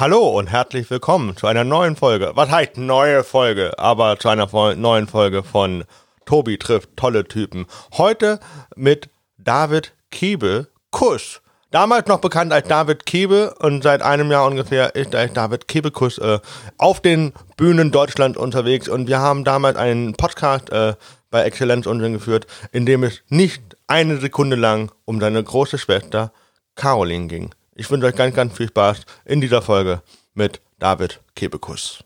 Hallo und herzlich willkommen zu einer neuen Folge. Was heißt neue Folge? Aber zu einer neuen Folge von Tobi trifft tolle Typen. Heute mit David Kiebe Kuss. Damals noch bekannt als David Kebe und seit einem Jahr ungefähr ist als David Kebekus äh, auf den Bühnen Deutschland unterwegs und wir haben damals einen Podcast äh, bei Exzellenz Unsinn geführt, in dem es nicht eine Sekunde lang um seine große Schwester Caroline ging. Ich wünsche euch ganz, ganz viel Spaß in dieser Folge mit David Kebekus.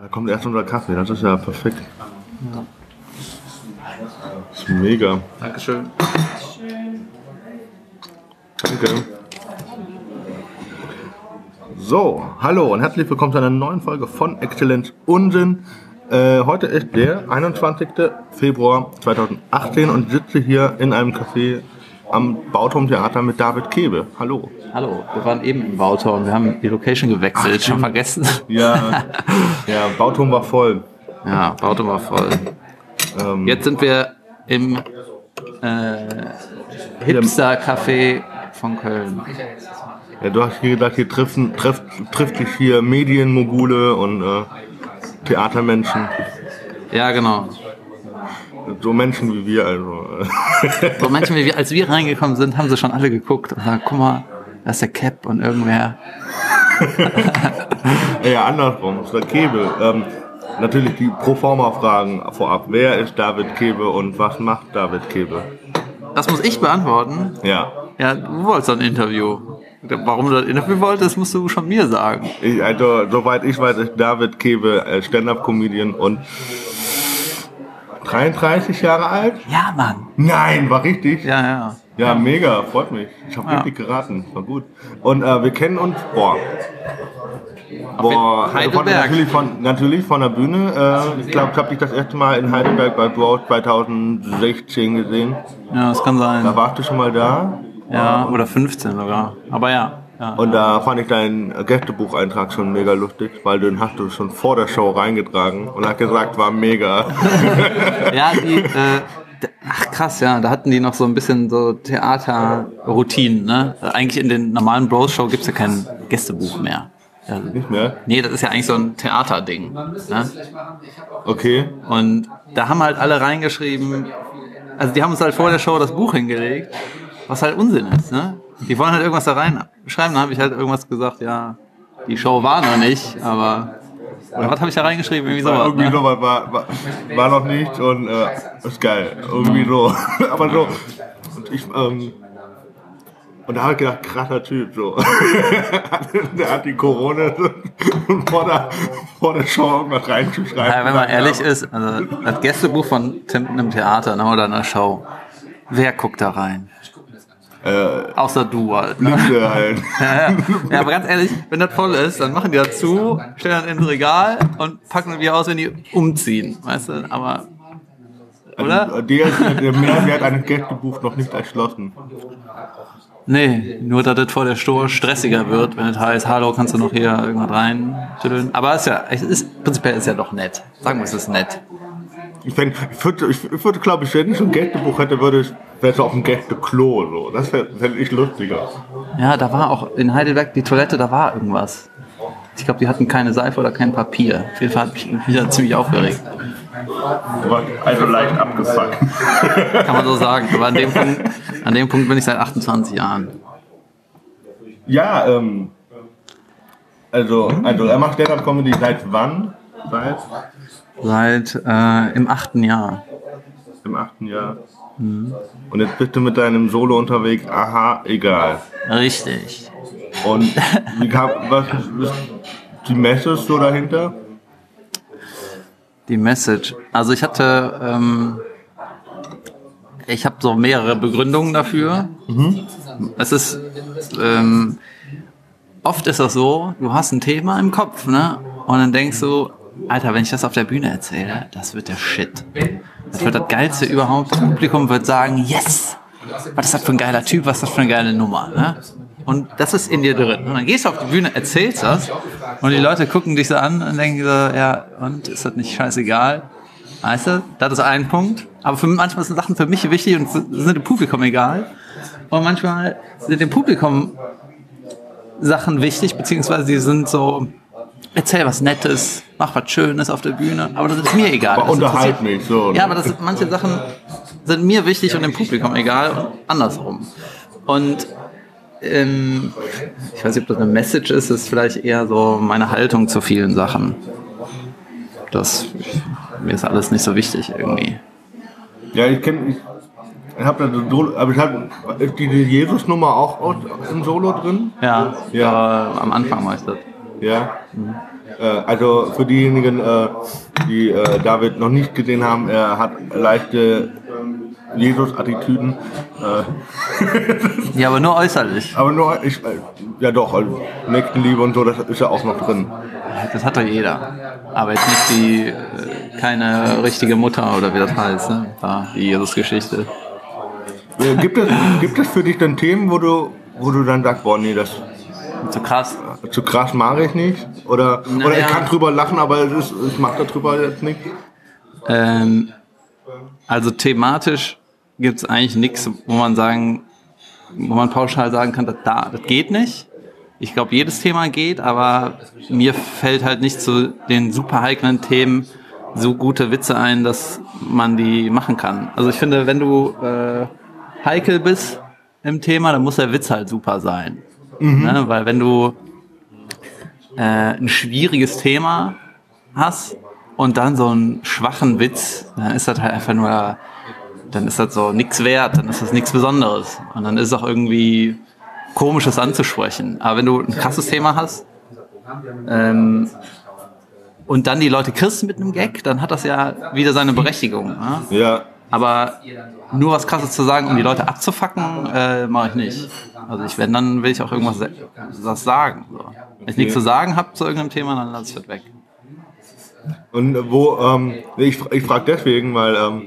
Da kommt erst unser Kaffee, das ist ja perfekt. Ja. Mega. Dankeschön. Danke. So, hallo und herzlich willkommen zu einer neuen Folge von Exzellenz Unsinn. Äh, heute ist der 21. Februar 2018 und sitze hier in einem Café am Bauturmtheater mit David Kebe. Hallo. Hallo, wir waren eben im Bauturm, wir haben die Location gewechselt, Ach, schon vergessen. Ja, ja, Bauturm war voll. Ja, Bauturm war voll. Ähm, Jetzt sind wir im äh, Hipster-Café von Köln. Ja, du hast hier gesagt, hier treffen, treff, trifft sich hier Medienmogule und äh, Theatermenschen. Ja, genau. So Menschen wie wir also. so Menschen wie wir, als wir reingekommen sind, haben sie schon alle geguckt und gesagt, guck mal, da ist der Cap und irgendwer. ja, andersrum, das ist der Kebel. Ähm, natürlich die Proforma-Fragen vorab. Wer ist David Kebe und was macht David Kebe? Das muss ich beantworten? Ja. Ja, du wolltest ein Interview. Warum du das Interview wolltest, musst du schon mir sagen. Ich, also, soweit ich weiß, ist David Kebe äh, Stand-Up-Comedian und 33 Jahre alt? Ja, Mann. Nein, war richtig? Ja, ja. Ja, mega, freut mich. Ich habe ja. richtig geraten, war gut. Und äh, wir kennen uns, boah, Boah, Heidelberg. Von, natürlich, von, natürlich von der Bühne. Äh, ich glaube, ich habe dich das erste Mal in Heidelberg bei Broad 2016 gesehen. Ja, das kann sein. Da warst du schon mal da. Ja, oder 15 sogar. Aber ja. ja und da fand ich deinen Gästebucheintrag schon mega lustig, weil den hast du schon vor der Show reingetragen und hat gesagt, war mega. ja, die, äh, Ach krass, ja, da hatten die noch so ein bisschen so Theaterroutinen, ne? Eigentlich in den normalen Bros-Show gibt's ja kein Gästebuch mehr. Also, Nicht mehr? Nee, das ist ja eigentlich so ein Theaterding. Ne? Okay. Und da haben halt alle reingeschrieben, also die haben uns halt vor der Show das Buch hingelegt, was halt Unsinn ist. Ne? Die wollen halt irgendwas da reinschreiben, da habe ich halt irgendwas gesagt, ja, die Show war noch nicht, aber oder was habe ich da reingeschrieben? Irgendwie sowas. Irgendwie ne? sowas war, war, war noch nicht und äh, ist geil. Irgendwie so. aber so. Und ich, ähm, und da habe ich gedacht, krasser Typ, so. der hat die Corona vor der, vor der Show irgendwas reinzuschreiben. Ja, wenn man ehrlich ist, also das Gästebuch von Tim einem Theater ne, oder einer Show, wer guckt da rein? Äh, Außer du halt. Ne? halt. ja, ja. ja, aber ganz ehrlich, wenn das voll ist, dann machen die das zu, stellen das ins Regal und packen die aus, wenn die umziehen. Weißt du, aber. Oder? Also, der, der Mehrwert eines Gästebuchs noch nicht erschlossen. Nee, nur dass das vor der Store stressiger wird, wenn es heißt, hallo, kannst du noch hier irgendwas rein? Aber es ist ja, es ist, prinzipiell ist ja doch nett. Sagen wir, es ist nett. Ich, fänd, ich würde, ich würde, glaube ich, wenn ich so ein Gästebuch hätte, würde ich, wäre es auf dem Gästeklo, so. Das fände ich lustiger. Ja, da war auch in Heidelberg die Toilette, da war irgendwas. Ich glaube, die hatten keine Seife oder kein Papier. Auf jeden Fall hat mich wieder ziemlich aufgeregt. Also leicht abgefuckt. Kann man so sagen. Aber an dem Punkt, an dem Punkt bin ich seit 28 Jahren. Ja, ähm, also, also er macht Stand-Up-Comedy seit wann? Seit? Seit äh, im achten Jahr. Im achten Jahr. Mhm. Und jetzt bist du mit deinem Solo unterwegs, aha, egal. Richtig. Und wie kam, was ist die Message so dahinter? Die Message. Also ich hatte, ähm, ich habe so mehrere Begründungen dafür. Mhm. Es ist, ähm, oft ist das so, du hast ein Thema im Kopf, ne? Und dann denkst du, Alter, wenn ich das auf der Bühne erzähle, das wird der Shit. Das wird das Geilste überhaupt. Das Publikum wird sagen, yes! Was ist das für ein geiler Typ, was ist das für eine geile Nummer. Ne? Und das ist in dir drin. Und dann gehst du auf die Bühne, erzählst das und die Leute gucken dich so an und denken so, ja, und ist das nicht scheißegal? Weißt du, das ist ein Punkt. Aber für manchmal sind Sachen für mich wichtig und sind dem Publikum egal. Und manchmal sind dem Publikum Sachen wichtig, beziehungsweise die sind so, erzähl was Nettes, mach was Schönes auf der Bühne, aber das ist mir egal. Aber unterhalt mich so. Ja, aber das, manche Sachen sind mir wichtig und dem Publikum egal und andersrum. Und ähm, ich weiß nicht, ob das eine Message ist, ist vielleicht eher so meine Haltung zu vielen Sachen. Das mir ist alles nicht so wichtig irgendwie. Ja, ich kenne, ich habe da so, aber ich habe die Jesus-Nummer auch im Solo drin. Ja, ja. am Anfang meistens. Ja. Mhm. Äh, also für diejenigen, äh, die äh, David noch nicht gesehen haben, er hat leichte Jesus-Attitüden. ja, aber nur äußerlich. Aber nur, ich, ja doch, also Nächstenliebe und so, das ist ja auch noch drin. Das hat doch jeder. Aber jetzt nicht die, keine richtige Mutter oder wie das heißt, ne? die Jesus-Geschichte. Gibt es, gibt es für dich dann Themen, wo du, wo du dann sagst, boah, nee, das zu krass. Zu krass mache ich nicht. Oder, naja. oder ich kann drüber lachen, aber es ist, ich mache darüber jetzt nicht. Ähm, also thematisch gibt es eigentlich nichts, wo man sagen, wo man pauschal sagen kann, das, da, das geht nicht. Ich glaube, jedes Thema geht, aber mir fällt halt nicht zu den super heiklen Themen so gute Witze ein, dass man die machen kann. Also ich finde, wenn du äh, heikel bist im Thema, dann muss der Witz halt super sein. Mhm. Ne? Weil wenn du äh, ein schwieriges Thema hast und dann so einen schwachen Witz, dann ist das halt einfach nur, dann ist das so nichts wert, dann ist das nichts Besonderes. Und dann ist es auch irgendwie komisches anzusprechen. Aber wenn du ein krasses Thema hast, ähm, und dann die Leute kriegst mit einem Gag, dann hat das ja wieder seine Berechtigung. Ne? Ja. Aber nur was Krasses zu sagen, um die Leute abzufacken, äh, mache ich nicht. Also ich, wenn, dann will ich auch irgendwas was sagen. So. Wenn ich nichts zu sagen habe zu irgendeinem Thema, dann lasse ich das weg. Und wo, ähm, ich, ich frage deswegen, weil ähm,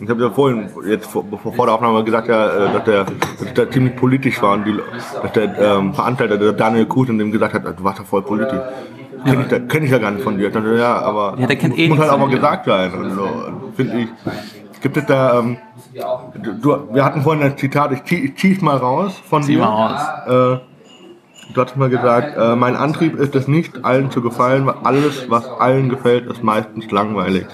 ich habe ja vorhin, jetzt vor, vor der Aufnahme gesagt, ja, äh, dass, der, dass der ziemlich politisch war und die, dass der ähm, Veranstalter, der Daniel Kuhn, dem gesagt hat, du warst ja voll politisch. Kenne ich, kenn ich ja gar nicht von dir. Dachte, ja, aber ja, der kennt eh muss halt auch mal gesagt sein. Und so, finde ich. Gibt es da, ähm, du, wir hatten vorhin ein Zitat, ich, ich zieh's mal raus von Zieh dir. mal raus. Äh, du hast mal gesagt, äh, mein Antrieb ist es nicht, allen zu gefallen, weil alles, was allen gefällt, ist meistens langweilig.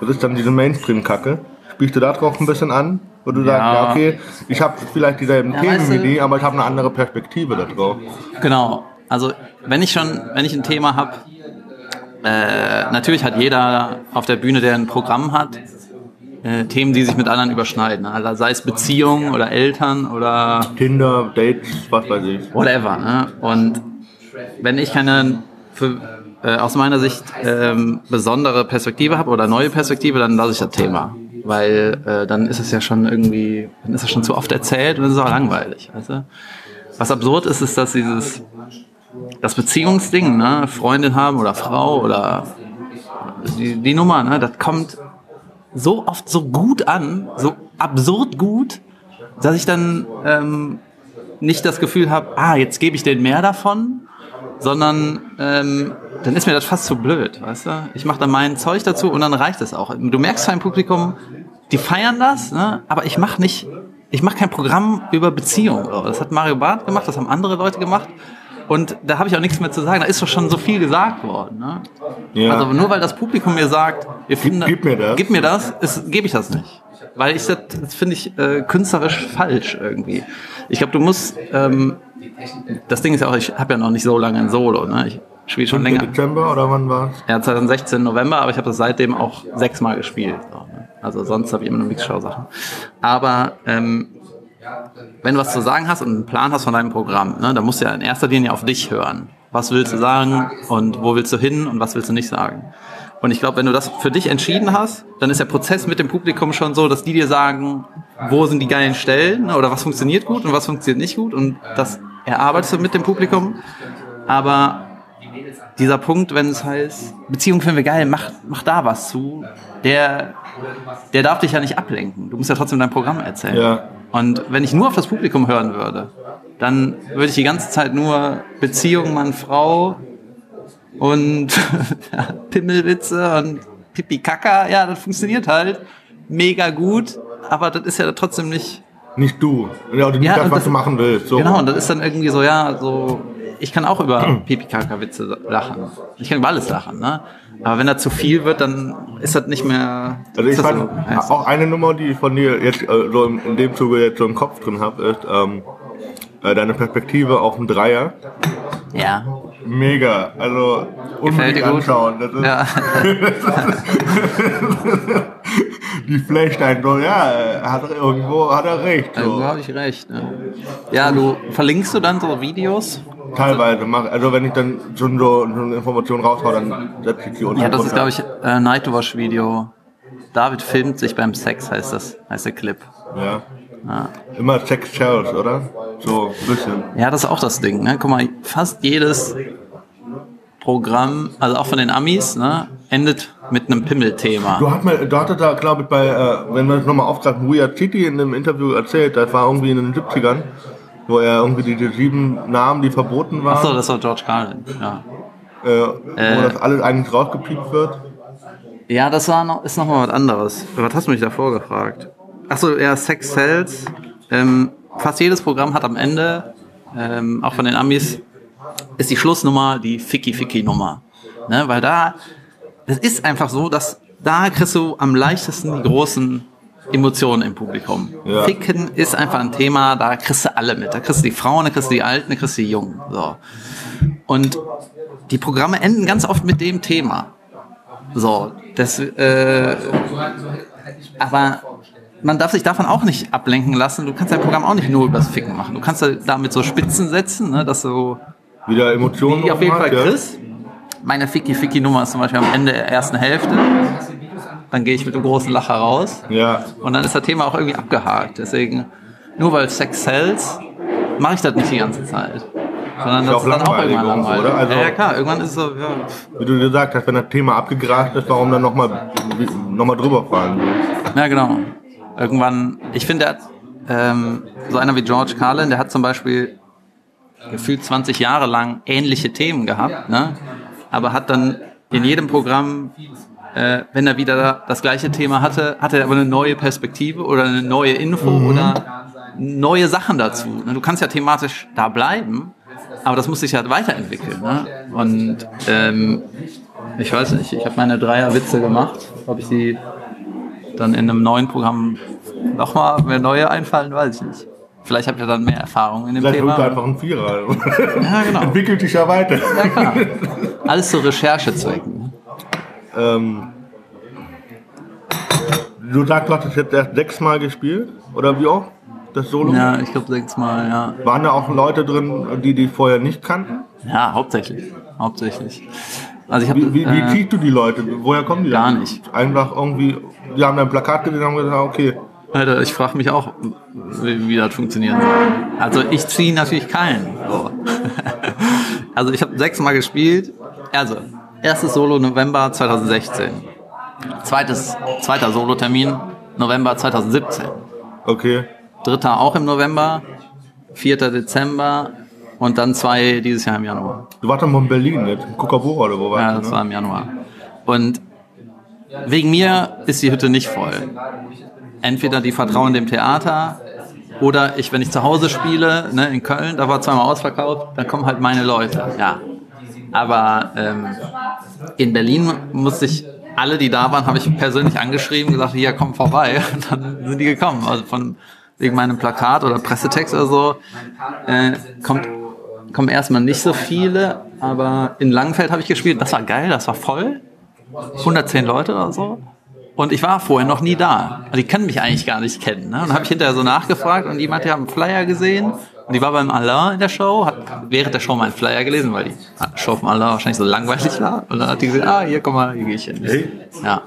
Das ist dann diese Mainstream-Kacke. Spielst du da drauf ein bisschen an? Wo du ja. sagst, ja, okay, ich habe vielleicht dieselben ja, Themen weißt du, wie die, aber ich habe eine andere Perspektive da drauf. Genau, also wenn ich schon, wenn ich ein Thema habe, äh, natürlich hat jeder auf der Bühne, der ein Programm hat, äh, Themen, die sich mit anderen überschneiden. Also sei es Beziehungen oder Eltern oder Tinder, Dates, was weiß ich. Whatever. Ne? Und wenn ich keine für, äh, aus meiner Sicht ähm, besondere Perspektive habe oder neue Perspektive, dann lasse ich das Thema. Weil äh, dann ist es ja schon irgendwie, dann ist es schon zu oft erzählt und es ist auch langweilig. Weißt du? Was absurd ist, ist, dass dieses das Beziehungsding, ne, Freundin haben oder Frau oder die, die Nummer, ne, das kommt so oft so gut an, so absurd gut, dass ich dann ähm, nicht das Gefühl habe, ah, jetzt gebe ich denen mehr davon, sondern ähm, dann ist mir das fast zu blöd, weißt du? Ich mache dann mein Zeug dazu und dann reicht es auch. Du merkst beim Publikum, die feiern das, ne? aber ich mache nicht, ich mache kein Programm über Beziehung. Das hat Mario Barth gemacht, das haben andere Leute gemacht. Und da habe ich auch nichts mehr zu sagen. Da ist doch schon so viel gesagt worden. Ne? Ja. Also nur weil das Publikum mir sagt, wir gib, gib mir das, gib mir das gebe ich das nicht. Weil ich das, das finde ich äh, künstlerisch falsch irgendwie. Ich glaube, du musst, ähm, das Ding ist ja auch, ich habe ja noch nicht so lange ein Solo. Ne? Ich spiele schon länger. Dezember oder wann war es? Ja, 2016 November, aber ich habe das seitdem auch sechsmal gespielt. Ne? Also sonst habe ich immer nur Mixshow-Sachen. Aber ähm, wenn du was zu sagen hast und einen Plan hast von deinem Programm, ne, dann musst du ja in erster Linie auf dich hören. Was willst du sagen und wo willst du hin und was willst du nicht sagen? Und ich glaube, wenn du das für dich entschieden hast, dann ist der Prozess mit dem Publikum schon so, dass die dir sagen, wo sind die geilen Stellen oder was funktioniert gut und was funktioniert nicht gut und das erarbeitest du mit dem Publikum. Aber dieser Punkt, wenn es heißt, Beziehung finden wir geil, mach, mach da was zu, der, der darf dich ja nicht ablenken. Du musst ja trotzdem dein Programm erzählen. Ja. Und wenn ich nur auf das Publikum hören würde, dann würde ich die ganze Zeit nur Beziehung Mann-Frau und Pimmelwitze und Pipi-Kaka, ja, das funktioniert halt mega gut, aber das ist ja trotzdem nicht nicht du. Ja, oder nicht Ja, das, was das- du machen willst. So. Genau, und das ist dann irgendwie so, ja, so, ich kann auch über Pipi-Kaka-Witze lachen. Ich kann über alles lachen, ne? Aber wenn da zu viel wird, dann ist das nicht mehr. Also ich ist das fand so, auch eine Nummer, die ich von dir jetzt äh, so in, dem Zuge jetzt so im Kopf drin habe, ist ähm, äh, deine Perspektive auf den Dreier. Ja. Mega. Also unbedingt anschauen. Das ist, Ja. Die flasht einen so, ja, hat er irgendwo hat er recht. Irgendwo So. habe ich recht. Ne? Ja, du verlinkst du dann so Videos? Teilweise mach, also wenn ich dann schon so, so eine Information raushau, dann setze ich die unten Ja, das ist, glaube ich, äh, Nightwash-Video. David filmt sich beim Sex, heißt das, heißt der Clip. Ja. Ja. Immer Sex Shells, oder? So ein bisschen. Ja, das ist auch das Ding. Ne? Guck mal, fast jedes Programm, also auch von den Amis, ne, endet mit einem Pimmelthema. Du hast mal, du hattest da, glaube ich, bei, äh, wenn man das nochmal aufgreift, Weird City in einem Interview erzählt, das war irgendwie in den 70ern, wo er irgendwie die, die sieben Namen, die verboten waren, Achso, das war George Carlin. Ja, äh, wo das alles eigentlich rausgepiept wird. ja das war noch, ist nochmal was anderes. Was hast du mich davor gefragt? Achso, ja, Sex Sells. Ähm, fast jedes Programm hat am Ende, ähm, auch von den Amis, ist die Schlussnummer die Ficky-Ficky-Nummer. Ne? Weil da, das ist einfach so, dass da kriegst du am leichtesten die großen Emotionen im Publikum. Ja. Ficken ist einfach ein Thema, da kriegst du alle mit. Da kriegst du die Frauen, da kriegst du die Alten, da kriegst du die Jungen. So. Und die Programme enden ganz oft mit dem Thema. So, das, äh, aber man darf sich davon auch nicht ablenken lassen. Du kannst dein Programm auch nicht nur übers Ficken machen. Du kannst da damit so Spitzen setzen, ne, dass du Wieder Emotionen. die auf jeden Fall ja. Meine Ficky-Ficky-Nummer ist zum Beispiel am Ende der ersten Hälfte. Dann gehe ich mit einem großen Lacher raus. Ja. Und dann ist das Thema auch irgendwie abgehakt. Deswegen, nur weil Sex sells, mache ich das nicht die ganze Zeit. Sondern Ist das ist dann auch irgendwann langweilig. oder? Also- ja, ja, klar, irgendwann ist es so, ja, Wie du gesagt hast, wenn das Thema abgegrast ist, warum dann nochmal noch mal drüber fahren? Ja, genau. Irgendwann, ich finde, ähm, so einer wie George Carlin, der hat zum Beispiel gefühlt 20 Jahre lang ähnliche Themen gehabt, ne? Aber hat dann in jedem Programm, äh, wenn er wieder das gleiche Thema hatte, hatte er aber eine neue Perspektive oder eine neue Info oder neue Sachen dazu. Ne? Du kannst ja thematisch da bleiben, aber das muss sich halt weiterentwickeln. Ne? Und ähm, ich weiß nicht, ich habe meine Dreier-Witze gemacht, ob ich die dann in einem neuen Programm nochmal mehr neue einfallen, weiß ich nicht. Vielleicht habt ihr dann mehr Erfahrung in dem Vielleicht Thema. einfach ein Vierer. Ja, genau. Entwickelt sich ja weiter. Ja, klar. Alles zu Recherchezwecken. Ähm, du sagst, du hast jetzt erst sechsmal gespielt? Oder wie auch? Das Solo? Ja, ich glaube sechsmal, ja. Waren da auch Leute drin, die die vorher nicht kannten? Ja, hauptsächlich. Hauptsächlich. Also ich habe Wie, wie, wie äh, ziehst du die Leute? Woher kommen die? gar denn? nicht. Einfach irgendwie, die haben dein Plakat gesehen und haben gesagt, okay, Alter, ich frage mich auch, wie, wie das funktionieren soll. Also ich ziehe natürlich keinen. So. Also ich habe sechsmal gespielt. Also, erstes Solo November 2016. Zweites, zweiter Solo-Termin November 2017. okay. Dritter auch im November. Vierter Dezember. Und dann zwei dieses Jahr im Januar. Du warst dann mal in Berlin in Kukabura oder wo warst Ja, du? das ne? war im Januar. Und wegen mir ist die Hütte nicht voll. Entweder die vertrauen dem Theater oder ich, wenn ich zu Hause spiele, ne, in Köln, da war zweimal ausverkauft, dann kommen halt meine Leute. Ja. Aber ähm, in Berlin musste ich, alle, die da waren, habe ich persönlich angeschrieben, gesagt, hier, komm vorbei. Und dann sind die gekommen. Also von wegen meinem Plakat oder Pressetext oder so, äh, kommt kommen erstmal nicht so viele, aber in Langenfeld habe ich gespielt. Das war geil, das war voll. 110 Leute oder so. Und ich war vorher noch nie da. Also die können mich eigentlich gar nicht kennen. Ne? Und dann habe ich hinterher so nachgefragt und jemand, der hat einen Flyer gesehen. Und die war beim Alain in der Show, hat während der Show meinen Flyer gelesen, weil die Show vom Alain wahrscheinlich so langweilig war. Und dann hat die gesagt, ah, hier, komm mal, hier gehe ich hin. Hey. Ja.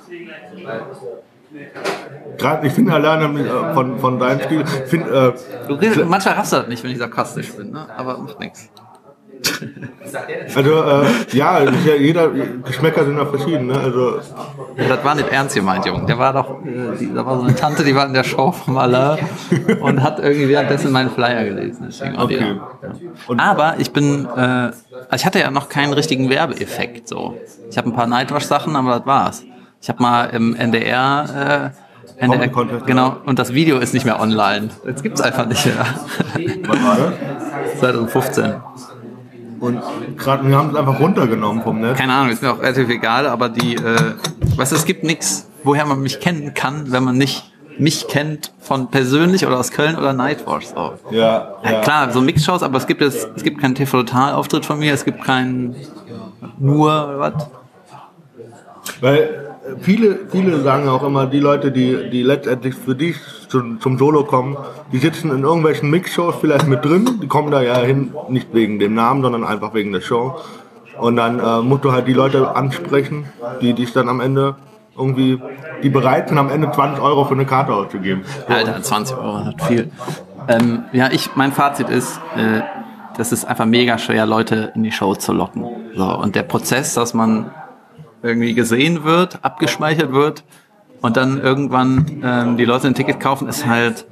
Gerade, ich finde alleine äh, von, von deinem Spiel, find, äh, Du redest, manchmal das nicht, wenn ich sarkastisch bin, ne? aber macht nichts. Also, äh, ja, es ja jeder, Geschmäcker sind ja verschieden, ne? Also, Das war nicht ernst gemeint, Junge. Der war doch, äh, die, da war so eine Tante, die war in der Show vom Alain und hat irgendwie währenddessen meinen Flyer gelesen. Deswegen okay. da. Aber ich bin, äh, also ich hatte ja noch keinen richtigen Werbeeffekt. So, ich habe ein paar Nightwash-Sachen, aber das war's. Ich habe mal im NDR, äh, NDR genau, und das Video ist nicht mehr online. Jetzt gibt's einfach nicht mehr. was war das? 2015. Und gerade, wir haben es einfach runtergenommen vom Netz. Keine Ahnung, ist mir auch relativ egal, aber die, äh, weißt du, es gibt nichts, woher man mich kennen kann, wenn man nicht mich kennt von persönlich oder aus Köln oder Nightwatch. So. Ja, Ja, ja. klar, so Mixshows, aber es gibt jetzt, es gibt keinen TV-Total-Auftritt von mir, es gibt keinen nur, was? Weil viele, viele sagen auch immer, die Leute, die, die letztendlich für dich zum, zum Solo kommen, die sitzen in irgendwelchen Mixshows vielleicht mit drin, die kommen da ja hin, nicht wegen dem Namen, sondern einfach wegen der Show. Und dann äh, musst du halt die Leute ansprechen, die dich dann am Ende irgendwie, die bereit sind, am Ende 20 Euro für eine Karte auszugeben. Alter, 20 Euro hat viel. Ähm, ja, ich, mein Fazit ist, äh, das ist einfach mega schwer, Leute in die Show zu locken. So, und der Prozess, dass man irgendwie gesehen wird, abgespeichert wird und dann irgendwann ähm, die Leute ein Ticket kaufen, ist halt,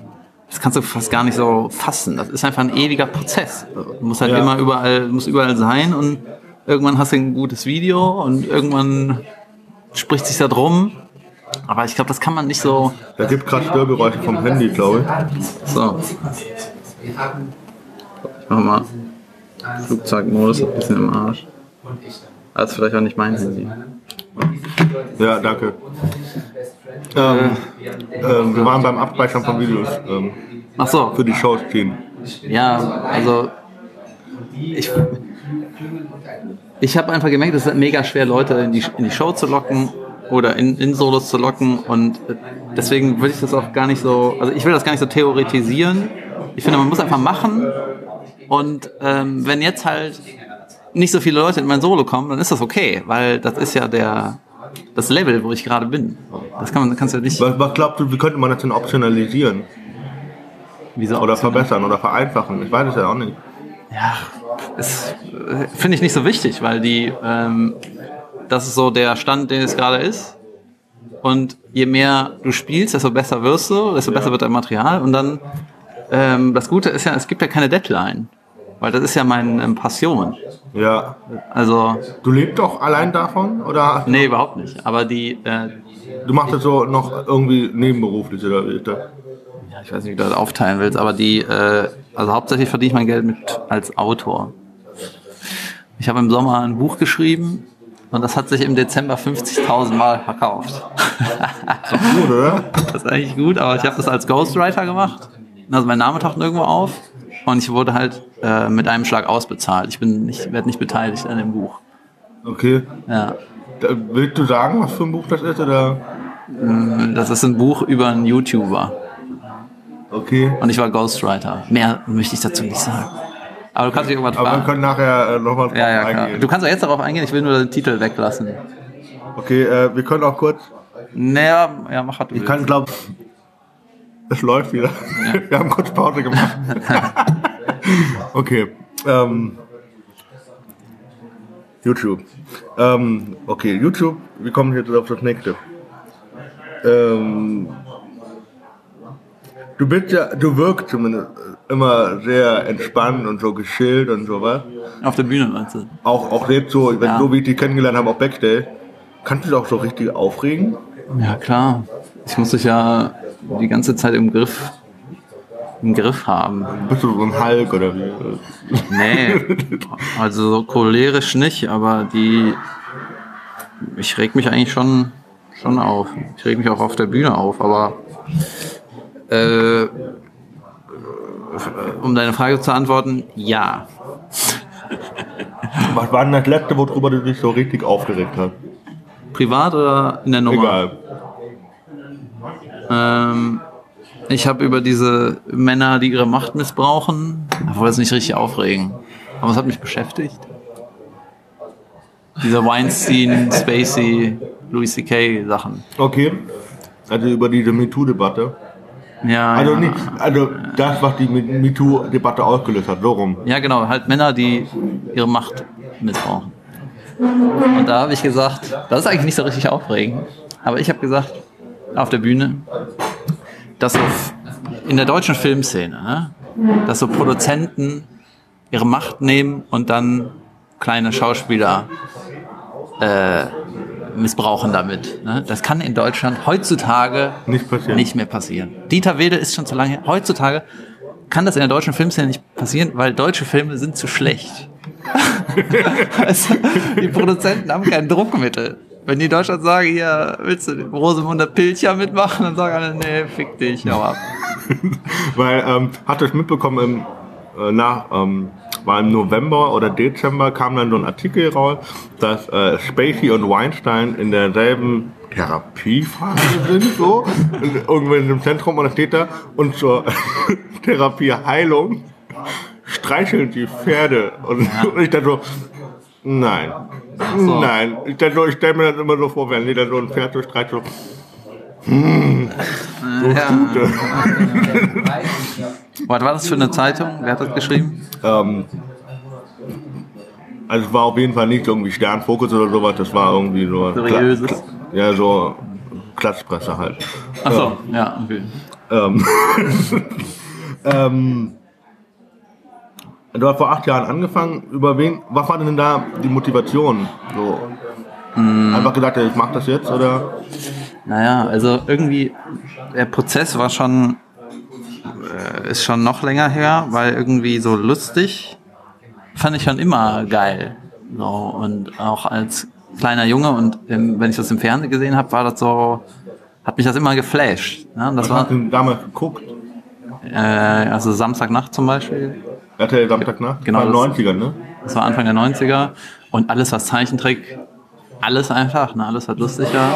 das kannst du fast gar nicht so fassen. Das ist einfach ein ewiger Prozess. Du musst halt Ja. immer überall, du musst überall sein und irgendwann hast du ein gutes Video und irgendwann spricht sich da drum. Aber ich glaube, das kann man nicht so, Da gibt gerade Störgeräusche vom Handy, glaube ich. so. Ich mach mal Flugzeugmodus, ein bisschen im Arsch. Also vielleicht auch nicht mein Handy. Ja, danke. Ähm, ähm, wir waren beim Abspeichern von Videos ähm, Ach so, für die Shows ziehen. ja, also ich, ich habe einfach gemerkt, es ist mega schwer, Leute in die, in die Show zu locken oder in, in Solos zu locken und deswegen würde ich das auch gar nicht so, also ich will das gar nicht so theoretisieren. Ich finde, man muss einfach machen und ähm, wenn jetzt halt nicht so viele Leute in mein Solo kommen, dann ist das okay, weil das ist ja der das Level, wo ich gerade bin. Das kann man, kannst du nicht. Was, was glaubst du, wie könnte man das denn optionalisieren? Wieso Oder verbessern oder vereinfachen? Ich weiß es ja auch nicht. Ja, ist, äh, finde ich nicht so wichtig, weil die, ähm, das ist so der Stand, den es gerade ist. Und je mehr du spielst, desto besser wirst du, desto besser wird dein Material. Und dann, ähm, das Gute ist ja, es gibt ja keine Deadline. Weil das ist ja meine ähm, Passion. Ja. Also, Du lebst doch allein davon? Oder nee, überhaupt nicht. Aber die, äh, du machst das so noch irgendwie nebenberuflich? Oder wie ist das? ja, ich weiß nicht, wie du das aufteilen willst, aber die, äh, also hauptsächlich verdiene ich mein Geld mit als Autor. Ich habe im Sommer ein Buch geschrieben und das hat sich im Dezember 50.000 Mal verkauft. Gut, oder? Das ist eigentlich gut, aber ich habe das als Ghostwriter gemacht. Also mein Name taucht nirgendwo auf und ich wurde halt äh, mit einem Schlag ausbezahlt. Ich bin nicht, werde nicht beteiligt an dem Buch. Okay. Ja. Da, willst du sagen, was für ein Buch das ist? Oder? Das ist ein Buch über einen YouTuber Okay. und ich war Ghostwriter. Mehr möchte ich dazu nicht sagen. Aber du kannst dich irgendwas Aber wir fragen. können nachher äh, nochmal drauf Ja, ja, klar. eingehen. Du kannst auch jetzt darauf eingehen, ich will nur den Titel weglassen. Okay, äh, wir können auch kurz. Naja, ja, mach du Ich willst. kann, glaube es läuft wieder. Wir haben kurz Pause gemacht. okay. Ähm, YouTube. Ähm, okay, YouTube. Wir kommen jetzt auf das nächste. Ähm, du bist ja, du wirkst zumindest immer sehr entspannt und so geschillt und sowas. Auf der Bühne meinst du? Auch, auch jetzt so, wenn Ja. so wie ich dich kennengelernt habe, auch Backstage. Kannst du dich auch so richtig aufregen? Ja, klar. Ich muss dich ja die ganze Zeit im Griff, im Griff haben. Bist du so ein Hulk oder wie? Nee, also so cholerisch nicht, aber die. Ich reg mich eigentlich schon, schon auf. Ich reg mich auch auf der Bühne auf, aber. Äh, um deine Frage zu antworten, ja. Was war denn das letzte, worüber du dich so richtig aufgeregt hast? Privat oder in der Nummer? Egal. Ähm, ich habe über diese Männer, die ihre Macht missbrauchen, ich wollte es nicht richtig aufregen. Aber es hat mich beschäftigt. Diese Weinstein, Spacey, Louis C.K. Sachen. Okay. Also über diese MeToo-Debatte. Ja, Also ja. nicht, also das, was die Me- MeToo-Debatte ausgelöst hat, so rum. Ja, genau, halt Männer, die ihre Macht missbrauchen. Und da habe ich gesagt, das ist eigentlich nicht so richtig aufregend, aber ich habe gesagt, auf der Bühne, dass so f- in der deutschen Filmszene, ne, dass so Produzenten ihre Macht nehmen und dann kleine Schauspieler äh, missbrauchen damit. Ne? Das kann in Deutschland heutzutage Nicht nicht mehr passieren. Dieter Wedel ist schon zu lange her. Heutzutage kann das in der deutschen Filmszene nicht passieren, weil deutsche Filme sind zu schlecht. also, die Produzenten haben kein Druckmittel. Wenn die in Deutschland sagen, hier, willst du Rosemunde Pilcher mitmachen, dann sagen alle, nee, fick dich, hau ab. Weil, ähm, hat euch mitbekommen, im, äh, nach, ähm, war im November oder Dezember kam dann so ein Artikel raus, dass äh, Spacey und Weinstein in derselben Therapiephase sind, so, irgendwo in dem Zentrum und da steht da, und zur Therapieheilung streicheln die Pferde. Und, und ich dachte so, nein, so. nein. Ich, ich stelle mir das immer so vor, wenn die dann so ein Pferd so streichelt, so, Was war das für eine Zeitung? Wer hat das geschrieben? Ähm, also es war auf jeden Fall nicht irgendwie Sternfokus oder sowas, das war irgendwie so... Seriöses? Kla- Ja, so Klatschpresse halt. Achso, ja, okay. Ähm, ähm, du hast vor acht Jahren angefangen, über wen, was war denn da die Motivation? So, Einfach gesagt, ich mach das jetzt oder? Naja, also irgendwie, der Prozess war schon, äh, ist schon noch länger her, weil irgendwie so lustig fand ich schon immer geil. So, und auch als kleiner Junge und ähm, wenn ich das im Fernsehen gesehen habe, war das so, hat mich das immer geflasht. Ne? Das Was war hast du damals geguckt? äh, also Samstagnacht zum Beispiel. RTL Samstagnacht? Genau, War das- 90er, ne? Das war Anfang der 90er und alles was Zeichentrick, alles einfach, ne, alles was lustig war.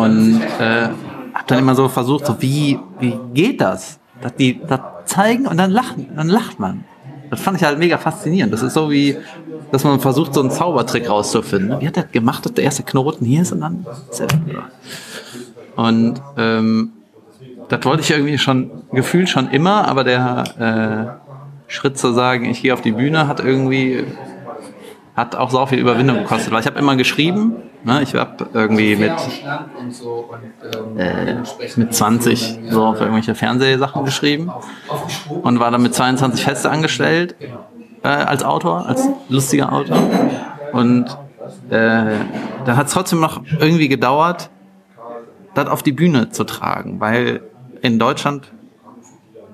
Und äh, hab dann immer so versucht, so wie, wie geht das? Dass die das zeigen und dann lachen, dann lacht man. Das fand ich halt mega faszinierend. Das ist so wie, dass man versucht, so einen Zaubertrick rauszufinden. Wie hat der gemacht, dass der erste Knoten hier ist und dann. Und ähm, das wollte ich irgendwie schon, gefühlt schon immer, aber der äh, Schritt zu sagen, ich gehe auf die Bühne, hat irgendwie, hat auch so viel Überwindung gekostet. Weil ich habe immer geschrieben, ne, ich habe irgendwie mit, äh, mit 20 so auf irgendwelche Fernsehsachen geschrieben und war dann mit 22 feste angestellt äh, als Autor, als lustiger Autor. Und äh, dann hat es trotzdem noch irgendwie gedauert, das auf die Bühne zu tragen, weil in Deutschland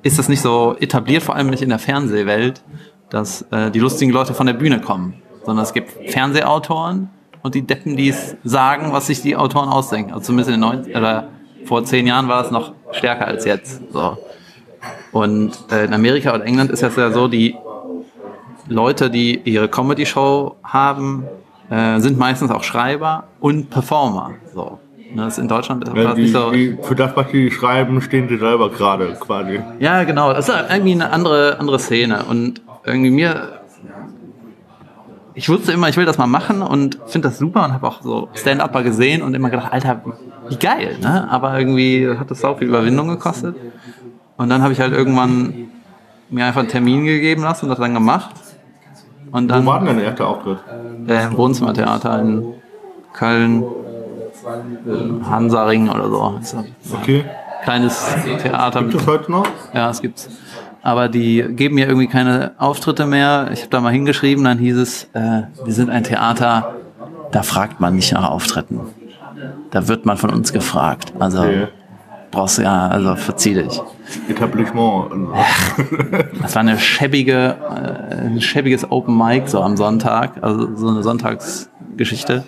ist das nicht so etabliert, vor allem nicht in der Fernsehwelt, dass äh, die lustigen Leute von der Bühne kommen, sondern es gibt Fernsehautoren und die Deppen, die es sagen, was sich die Autoren ausdenken. Also zumindest in den 90 oder vor zehn Jahren war das noch stärker als jetzt. So. Und äh, in Amerika und England ist das ja so, die Leute, die ihre Comedy-Show haben, äh, sind meistens auch Schreiber und Performer. So. Ne, Das ist in Deutschland ist Ja, die, nicht so. die, für das, was die schreiben, stehen sie selber gerade quasi. Ja, genau. Das ist irgendwie eine andere, andere Szene. Und irgendwie mir. Ich wusste immer, ich will das mal machen und finde das super und habe auch so Stand-Upper gesehen und immer gedacht, Alter, wie geil, ne? Aber irgendwie hat das auch viel Überwindung gekostet. Und dann habe ich halt irgendwann mir einfach einen Termin gegeben lassen und das dann gemacht. Und Wo dann war denn dein erster Auftritt? äh, im Wohnzimmertheater in Köln, Hansaring oder so. Okay. kleines Theater Gibt es heute noch? ja, es gibt's. Aber die geben mir irgendwie keine Auftritte mehr. Ich habe da mal hingeschrieben, dann hieß es, äh, wir sind ein Theater, da fragt man nicht nach Auftritten. Da wird man von uns gefragt. Also Okay. brauchst du ja, also verzieh dich. Etablissement. Das war eine schäbige, äh, ein schäbiges Open Mic so am Sonntag, also so eine Sonntagsgeschichte.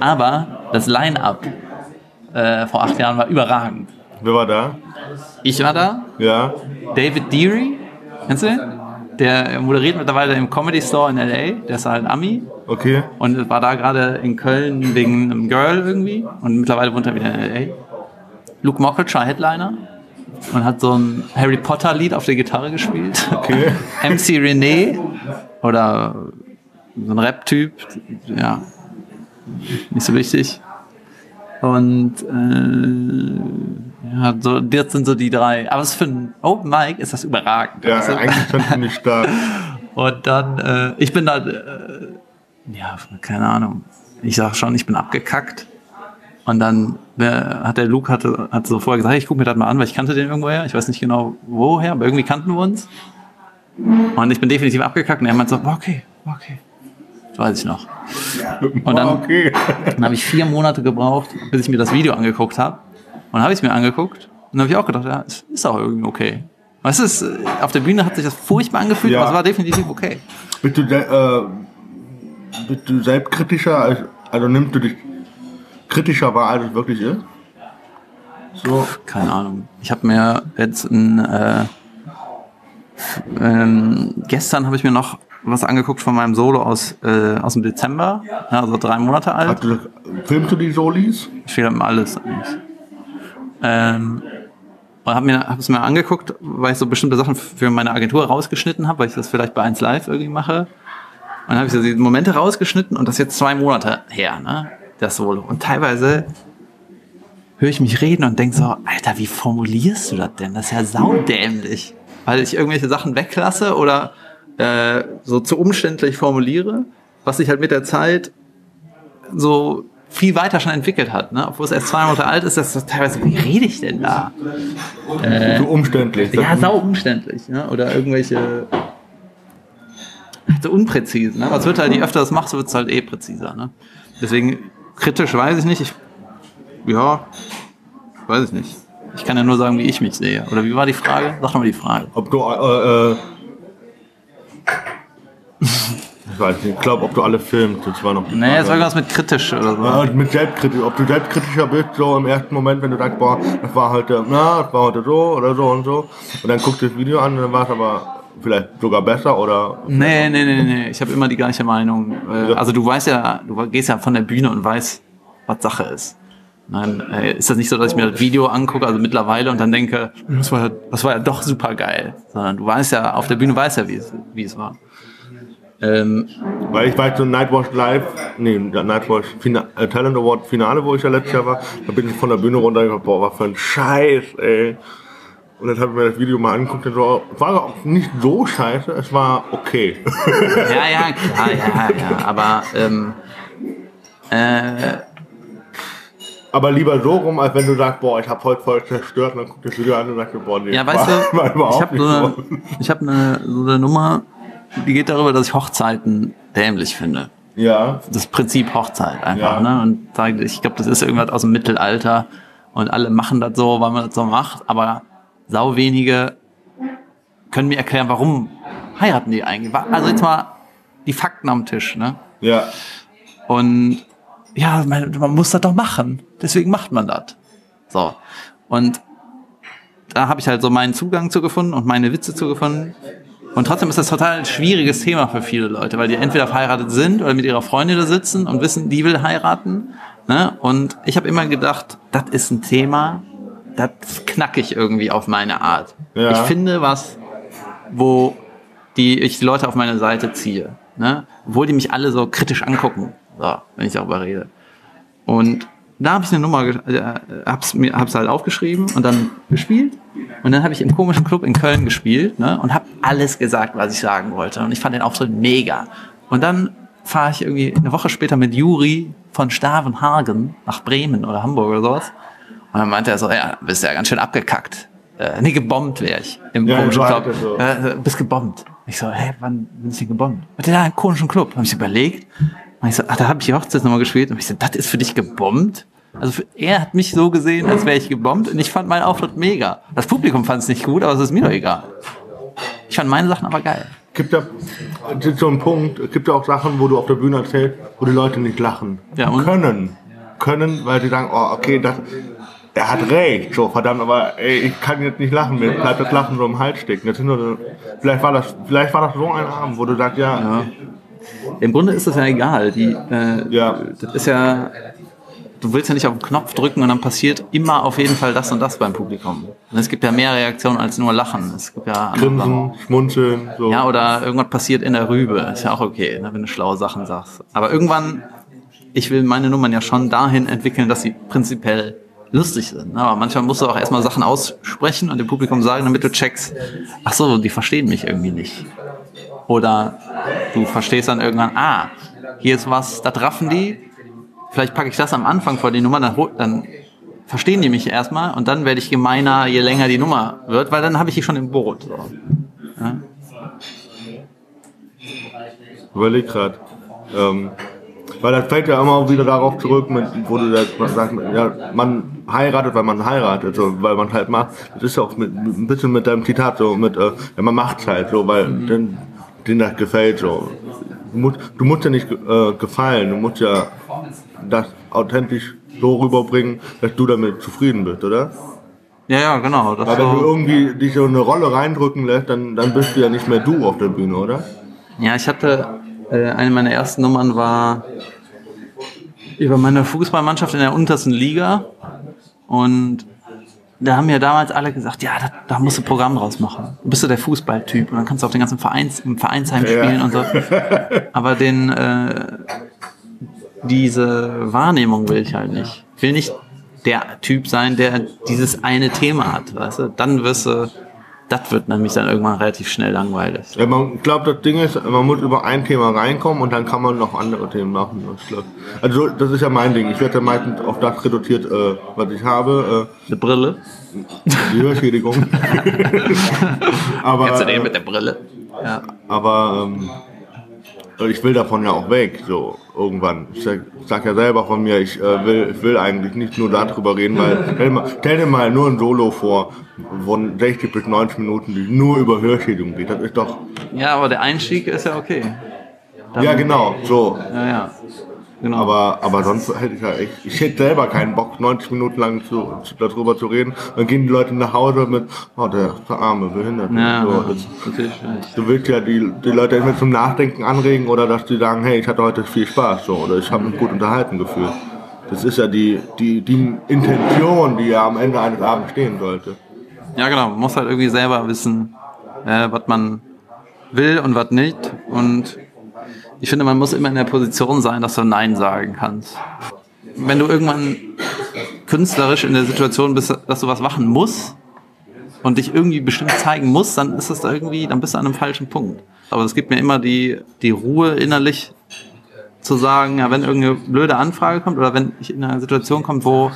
Aber das Line-Up äh, vor acht Jahren war überragend. Wer war da? Ich war da, Ja. David Deary, kennst du den? Der moderiert mittlerweile im Comedy Store in LA, der ist halt Ami Okay. und war da gerade in Köln wegen einem Girl irgendwie und mittlerweile wohnt er wieder in LA. Luke Mockridge war Headliner und hat so ein Harry Potter Lied auf der Gitarre gespielt. Okay. MC René oder so ein Rap-Typ, ja, nicht so wichtig. Und äh, Ja, so, das sind so die drei. Aber es für ein Open Mic ist das überragend. Ja, Also- eigentlich schon ziemlich stark. Und dann, äh, ich bin da, äh, ja, keine Ahnung. Ich sag schon, ich bin abgekackt. Und dann äh, hat der Luke hatte, hat so vorher gesagt, ich guck mir das mal an, weil ich kannte den irgendwoher. Ich weiß nicht genau woher, aber irgendwie kannten wir uns. Und ich bin definitiv abgekackt. Und er meinte so, okay, okay. Das weiß ich noch. Und dann, okay. dann habe ich vier Monate gebraucht, bis ich mir das Video angeguckt habe. Und dann habe ich es mir angeguckt. Und dann habe ich auch gedacht, ja, es ist auch irgendwie okay. Weißt du, äh, auf der Bühne hat sich das furchtbar angefühlt, Ja. aber es war definitiv okay. Bist du, äh, bist du selbstkritischer, als, also nimmst du dich kritischer wahr, als es wirklich ist? So, Keine Ahnung. Ich habe mir jetzt ein, äh, ähm, gestern habe ich mir noch was angeguckt von meinem Solo aus, äh, aus dem Dezember, ja, also drei Monate alt. hast du, filmst du die Solis? Ich filme alles eigentlich. Ähm, und habe mir hab es mir angeguckt, weil ich so bestimmte Sachen für meine Agentur rausgeschnitten habe, weil ich das vielleicht bei 1 Live irgendwie mache. Und dann habe ich so die Momente rausgeschnitten und das ist jetzt zwei Monate her, ne? Das Solo. Und teilweise höre ich mich reden und denke so, Alter, wie formulierst du das denn? Das ist ja saudämlich. Weil ich irgendwelche Sachen weglasse oder äh, so zu umständlich formuliere, was sich halt mit der Zeit so viel weiter schon entwickelt hat, ne? Obwohl es erst zwei Monate alt ist, das ist teilweise, wie rede ich denn da? so umständlich. Ja, sau umständlich, ne? Oder irgendwelche so unpräzise, ne? Was wird halt, je öfter das machst, wird es halt eh präziser, ne? Deswegen kritisch weiß ich nicht. Ich, ja, weiß ich nicht. Ich kann ja nur sagen, wie ich mich sehe. Oder wie war die Frage? Sag doch mal die Frage. Ob du, äh, äh, ich weiß nicht, ich glaube, ob du alle filmst, das war noch Nee, Frage. es war irgendwas mit kritisch oder so. Ja, mit selbstkritisch, ob du selbstkritischer bist, so im ersten Moment, wenn du sagst, boah, das war heute, na, das war heute so oder so und so. Und dann guckst du das Video an und dann war es aber vielleicht sogar besser oder. Nee, nee, nee, nee. Ich habe immer die gleiche Meinung. Äh. Also du weißt ja, du gehst ja von der Bühne und weißt, was Sache ist. Nein, äh, ist das nicht so, dass ich mir das Video angucke, also mittlerweile und dann denke, das war, ja- das war ja doch super geil. Sondern du weißt ja, auf der Bühne weißt ja, wie es, wie es war. Ähm, Weil ich weiß, so Nightwatch Live, nee, Nightwatch Fina äh, Talent Award Finale, wo ich ja letztes Jahr war, da bin ich von der Bühne runter und gedacht, boah, was für ein Scheiß, ey. Und dann habe ich mir das Video mal angeguckt und war auch nicht so scheiße, es war okay. ja, ja, klar, ja, ja. Aber ähm, äh, Aber lieber so rum, als wenn du sagst, boah, ich hab heute voll zerstört und dann guckst du das Video an und sagst, boah, nee, Ja, weißt war, du, war überhaupt ich habe so, eine- ich hab eine, so eine Nummer, die geht darüber, dass ich Hochzeiten dämlich finde. Ja, Das Prinzip Hochzeit einfach. Ja. Ne? Und da- ich glaube, das ist irgendwas aus dem Mittelalter und alle machen das so, weil man das so macht, aber sau wenige können mir erklären, warum heiraten die eigentlich. Also jetzt mal die Fakten am Tisch. Ne? ja. Und ja, man, man muss das doch machen. Deswegen macht man das. So. Und da habe ich halt so meinen Zugang zu gefunden und meine Witze zu gefunden. Und trotzdem ist das total ein schwieriges Thema für viele Leute, weil die entweder verheiratet sind oder mit ihrer Freundin da sitzen und wissen, die will heiraten. Ne? Und ich habe immer gedacht, das ist ein Thema, das knack ich irgendwie auf meine Art. Ja. Ich finde was, wo die ich die Leute auf meine Seite ziehe. Ne? Obwohl die mich alle so kritisch angucken, so, wenn ich darüber rede. Und da habe ich eine Nummer, äh, hab's mir, hab's halt aufgeschrieben und dann gespielt. Und dann habe ich im komischen Club in Köln gespielt ne? und habe alles gesagt, was ich sagen wollte. Und ich fand den Auftritt mega. Und dann fahre ich irgendwie eine Woche später mit Juri von Stavenhagen nach Bremen oder Hamburg oder sowas. Und dann meinte er so, ja, bist ja ganz schön abgekackt. Äh, nee, gebombt wäre ich im Ja, komischen Club. so. Äh, bist gebombt. Ich so, hä, wann bin ich denn gebombt? Und der komischen Club. Hab ich überlegt. Und ich so, ach, da habe ich die Hochzeitsnummer gespielt. Und ich so, das ist für dich gebombt? Also er hat mich so gesehen, als wäre ich gebombt. Und ich fand meinen Auftritt mega. Das Publikum fand es nicht gut, aber es ist mir doch egal. Ich fand meine Sachen aber geil. Gibt ja, so ein Punkt, es gibt ja auch Sachen, wo du auf der Bühne erzählst, wo die Leute nicht lachen. Ja, und? Können. Können, weil sie sagen, oh, okay, das, er hat recht, so verdammt, aber ey, ich kann jetzt nicht lachen, mir bleibt das Lachen so im Hals stecken. Das so, vielleicht war das, vielleicht war das so ein Abend, wo du sagst, ja, Ja. Im Grunde ist das ja egal. Die, äh, Ja. Das ist ja, du willst ja nicht auf den Knopf drücken und dann passiert immer auf jeden Fall das und das beim Publikum. Und es gibt ja mehr Reaktionen als nur Lachen. Es gibt ja grinsen, schmunzeln, so. Ja, oder irgendwas passiert in der Rübe. Ist ja auch okay, ne, wenn du schlaue Sachen sagst. Aber irgendwann, ich will meine Nummern ja schon dahin entwickeln, dass sie prinzipiell lustig sind. ne? Aber manchmal musst du auch erstmal Sachen aussprechen und dem Publikum sagen, damit du checkst, ach so, die verstehen mich irgendwie nicht. Oder du verstehst dann irgendwann, ah, hier ist was, das raffen die. Vielleicht packe ich das am Anfang vor die Nummer, dann, dann verstehen die mich erstmal und dann werde ich gemeiner, je länger die Nummer wird, weil dann habe ich die schon im Boot. So. Überleg grad. Ähm, weil das fällt ja immer wieder darauf zurück, mit, wo du das man sagt, ja, man heiratet, weil man heiratet, so, weil man halt macht. Das ist ja auch mit, ein bisschen mit deinem Zitat so, mit, äh, ja, man macht's halt so, weil den, denen das gefällt so. Du musst, du musst ja nicht äh, gefallen, du musst ja das authentisch so rüberbringen, dass du damit zufrieden bist, oder? Ja, ja, genau. Weil wenn du irgendwie dich so eine Rolle reindrücken lässt, dann, dann bist du ja nicht mehr du auf der Bühne, oder? ja, ich hatte, äh, eine meiner ersten Nummern war über meine Fußballmannschaft in der untersten Liga. Und da haben mir damals alle gesagt, ja, da, da musst du Programm draus machen. Du bist du der Fußballtyp und dann kannst du auf den ganzen Vereins, im Vereinsheim Ja. spielen und so. Aber den, äh, diese Wahrnehmung will ich halt nicht. Ich will nicht der Typ sein, der dieses eine Thema hat, weißt du? Dann wirst du, das wird nämlich dann irgendwann relativ schnell langweilig. Ja, man glaubt, das Ding ist, man muss über ein Thema reinkommen und dann kann man noch andere Themen machen. Also das ist ja mein Ding. Ich werde ja meistens auf das reduziert, äh, was ich habe, Eine Brille. äh, die Hörschädigung. aber Kennst du den äh, mit der Brille? Ja. aber ähm, ich will davon ja auch weg, so irgendwann. Ich sag, sag ja selber von mir, ich, äh, will, ich will eigentlich nicht nur darüber reden, weil stell dir, mal, stell dir mal nur ein Solo vor von 60 bis 90 Minuten, die nur über Hörschädigung geht. Das ist doch. Ja, aber der Einstieg ist ja okay. Dann- Ja, genau, so. Ja, ja. Genau. Aber, aber sonst hätte ich ja echt, ich hätte selber keinen Bock, 90 Minuten lang zu, zu, darüber zu reden. Dann gehen die Leute nach Hause mit, oh, der, der arme Behinderte. ja, so, das, natürlich du willst ja die, die Leute entweder zum Nachdenken anregen oder dass die sagen, hey, ich hatte heute viel Spaß, so, oder ich habe mich gut unterhalten gefühlt. Das ist ja die, die, die Intention, die ja am Ende eines Abends stehen sollte. Ja, genau. Man muss halt irgendwie selber wissen, äh, was man will und was nicht. Und ich finde, man muss immer in der Position sein, dass du Nein sagen kannst. Wenn du irgendwann künstlerisch in der Situation bist, dass du was machen musst und dich irgendwie bestimmt zeigen musst, dann ist das da irgendwie, dann bist du an einem falschen Punkt. Aber es gibt mir immer die, die Ruhe innerlich zu sagen, ja, wenn irgendeine blöde Anfrage kommt oder wenn ich in eine Situation komme, wo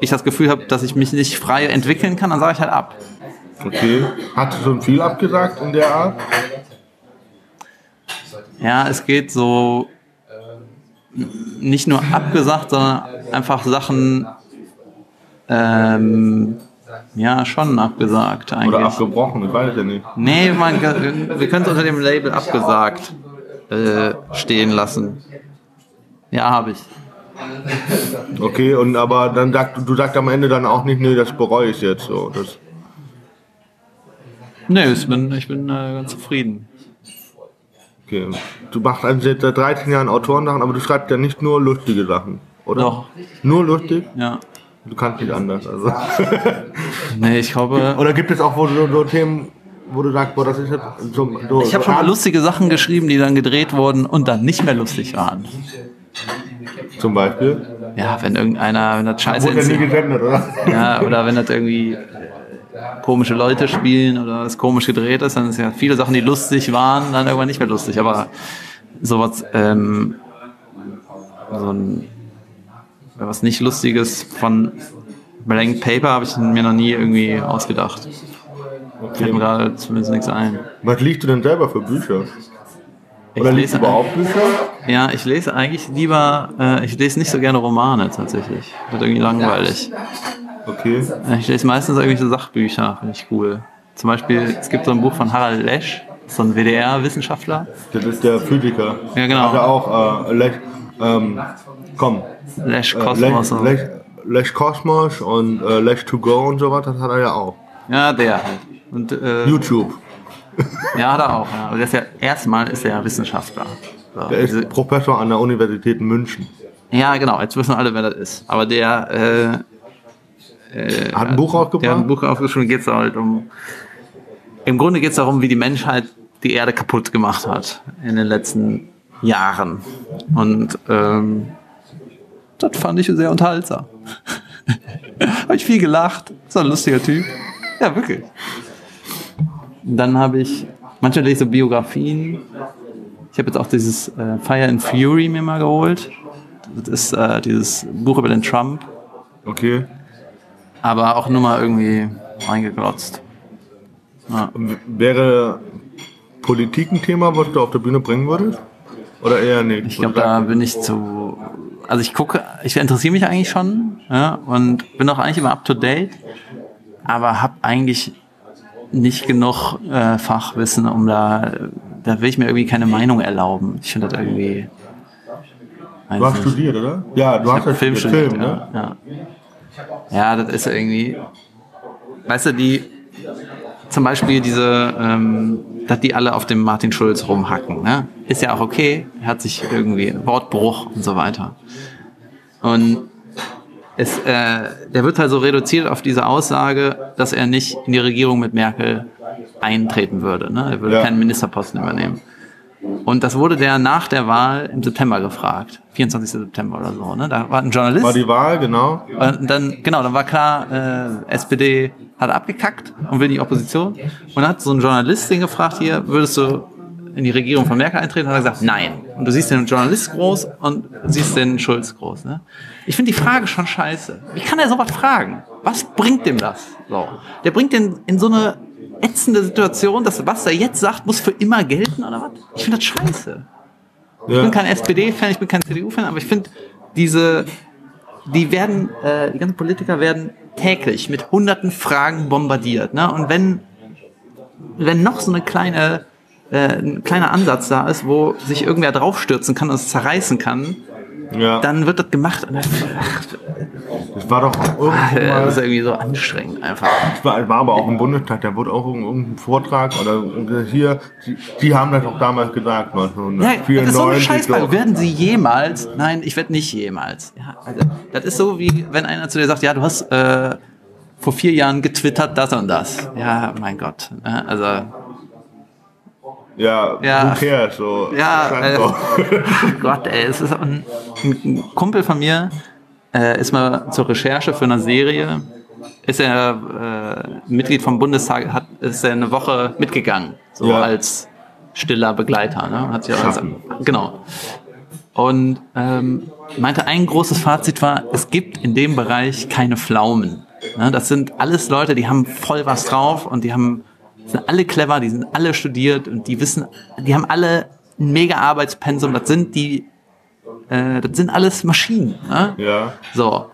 ich das Gefühl habe, dass ich mich nicht frei entwickeln kann, dann sage ich halt ab. Okay. Hast du schon viel abgesagt in der Art? Ja, es geht so nicht nur abgesagt, sondern einfach Sachen, ähm, ja, schon abgesagt Oder eigentlich. abgebrochen? Ich weiß ja nicht. Nee, man, wir können es unter dem Label abgesagt äh, stehen lassen. Ja, habe ich. Okay, und aber dann sagt du sagst am Ende dann auch nicht, nee, das bereue ich jetzt so. Das, Nee, ich bin, ich bin äh, ganz zufrieden. Okay. Du machst also seit 13 Jahren Autorensachen, aber du schreibst ja nicht nur lustige Sachen, oder? Doch. Nur lustig? Ja. Du kannst nicht anders. Also. Nee, ich glaube. oder gibt es auch wo du, so Themen, wo du sagst, boah, das ist jetzt so. so Ich habe schon mal lustige Sachen geschrieben, die dann gedreht wurden und dann nicht mehr lustig waren. Zum Beispiel. Ja, wenn irgendeiner, wenn das scheiße Wurde ja nie ist. gesendet, oder? Ja, oder wenn das irgendwie komische Leute spielen oder es komisch gedreht ist, dann ist ja viele Sachen, die lustig waren, dann irgendwann nicht mehr lustig. Aber sowas, ähm, so ein was nicht Lustiges von Blank Paper habe ich mir noch nie irgendwie ausgedacht. Fällt mir gerade zumindest nichts ein. Was liest du denn selber für Bücher? Ich Oder liest du überhaupt Bücher? ja, ich lese eigentlich lieber, äh, ich lese nicht so gerne Romane tatsächlich. Wird irgendwie langweilig. Okay. Ja, Ich lese meistens irgendwelche Sachbücher, finde ich cool. Zum Beispiel, es gibt so ein Buch von Harald Lesch, so ein WDR-Wissenschaftler. Das ist der Physiker. Ja, genau. Hat er auch, äh, Lech, ähm, komm. Lesch Äh, Kosmos. Lech, Lech, Lech Kosmos und äh, Lech to go und sowas, das hat er ja auch. Ja, der halt. Und, äh, YouTube. ja, hat er auch. Ja. Aber der ist ja, erstmal ist er Wissenschaftler. So, Der ist Professor an der Universität München. ja, genau, jetzt wissen alle, wer das ist. Aber der, äh, Hat ein Buch der hat rausgebracht? ein Buch aufgeschrieben, geht es halt um. Im Grunde geht es darum, wie die Menschheit die Erde kaputt gemacht hat in den letzten Jahren. Und ähm, das fand ich sehr unterhaltsam. habe ich viel gelacht. So ein lustiger Typ. Ja, wirklich. Dann habe ich, manchmal lese ich so Biografien. Ich habe jetzt auch dieses äh, Fire and Fury mir mal geholt. Das ist äh, dieses Buch über den Trump. Okay. Aber auch nur mal irgendwie reingeglotzt. Und Wäre Politik ein Thema, was du auf der Bühne bringen würdest? Oder eher nicht? Ich glaube, da bin ich zu. Also ich gucke, ich interessiere mich eigentlich schon ja, und bin auch eigentlich immer up to date, aber habe eigentlich nicht genug äh, Fachwissen, um da, da will ich mir irgendwie keine Meinung erlauben. Ich finde das irgendwie. Du hast nicht. studiert, oder? Ja, du hast Ich ja hab Film studiert, Film, ne? ja. Ja. Das ist irgendwie. Weißt du, die. Zum Beispiel diese, ähm, dass die alle auf dem Martin Schulz rumhacken, ne? Ist ja auch okay. Er hat sich irgendwie Wortbruch und so weiter. Und es, äh, der wird halt so reduziert auf diese Aussage, dass er nicht in die Regierung mit Merkel eintreten würde. Ne? Er würde Ja. keinen Ministerposten übernehmen. Und das wurde der nach der Wahl im September gefragt. 24. September oder so. Ne? Da war ein Journalist. War die Wahl, genau. Und dann, genau, dann war klar, äh, SPD hat abgekackt und will die Opposition. Und dann hat so ein Journalist den gefragt, hier, würdest du in die Regierung von Merkel eintreten? Hat er gesagt, nein. Und du siehst den Journalist groß und siehst den Schulz groß. Ne? Ich finde die Frage schon scheiße. Wie kann er sowas fragen? Was bringt dem das? So. Der bringt den in so eine ätzende Situation, dass was er jetzt sagt, muss für immer gelten oder was? Ich finde das scheiße. Ich Ja. bin kein SPD-Fan, ich bin kein CDU-Fan, aber ich finde diese, die werden, äh, die ganzen Politiker werden täglich mit hunderten Fragen bombardiert. Ne? Und wenn, wenn noch so eine kleine, äh, ein kleiner Ansatz da ist, wo sich irgendwer draufstürzen kann und es zerreißen kann, Ja. dann wird das gemacht. Und das, Das war doch irgendwo das ist irgendwie so anstrengend einfach. Das war, war aber auch im Bundestag, da wurde auch irgendein Vortrag oder hier, die, die haben das auch damals gesagt, Ja, 1994. das ist so eine. Scheißfrage. Werden Sie jemals? Nein, ich werde nicht jemals. Ja, also, das ist so wie wenn einer zu dir sagt, ja, du hast äh, vor vier Jahren getwittert das und das. Ja, mein Gott. ne, Also Ja, Ja. cares, so. Ja, äh. Gott, ey, es ist ein, ein Kumpel von mir äh, ist mal zur Recherche für eine Serie, ist er äh, Mitglied vom Bundestag, hat, ist er eine Woche mitgegangen, so Ja. als stiller Begleiter, ne? Hat sich auch als, genau. Und ähm, meinte, ein großes Fazit war, es gibt in dem Bereich keine Pflaumen. Ne? Das sind alles Leute, die haben voll was drauf und die haben sind alle clever, die sind alle studiert und die wissen, die haben alle ein mega Arbeitspensum. Das sind die, äh, das sind alles Maschinen. Ne? Ja. So.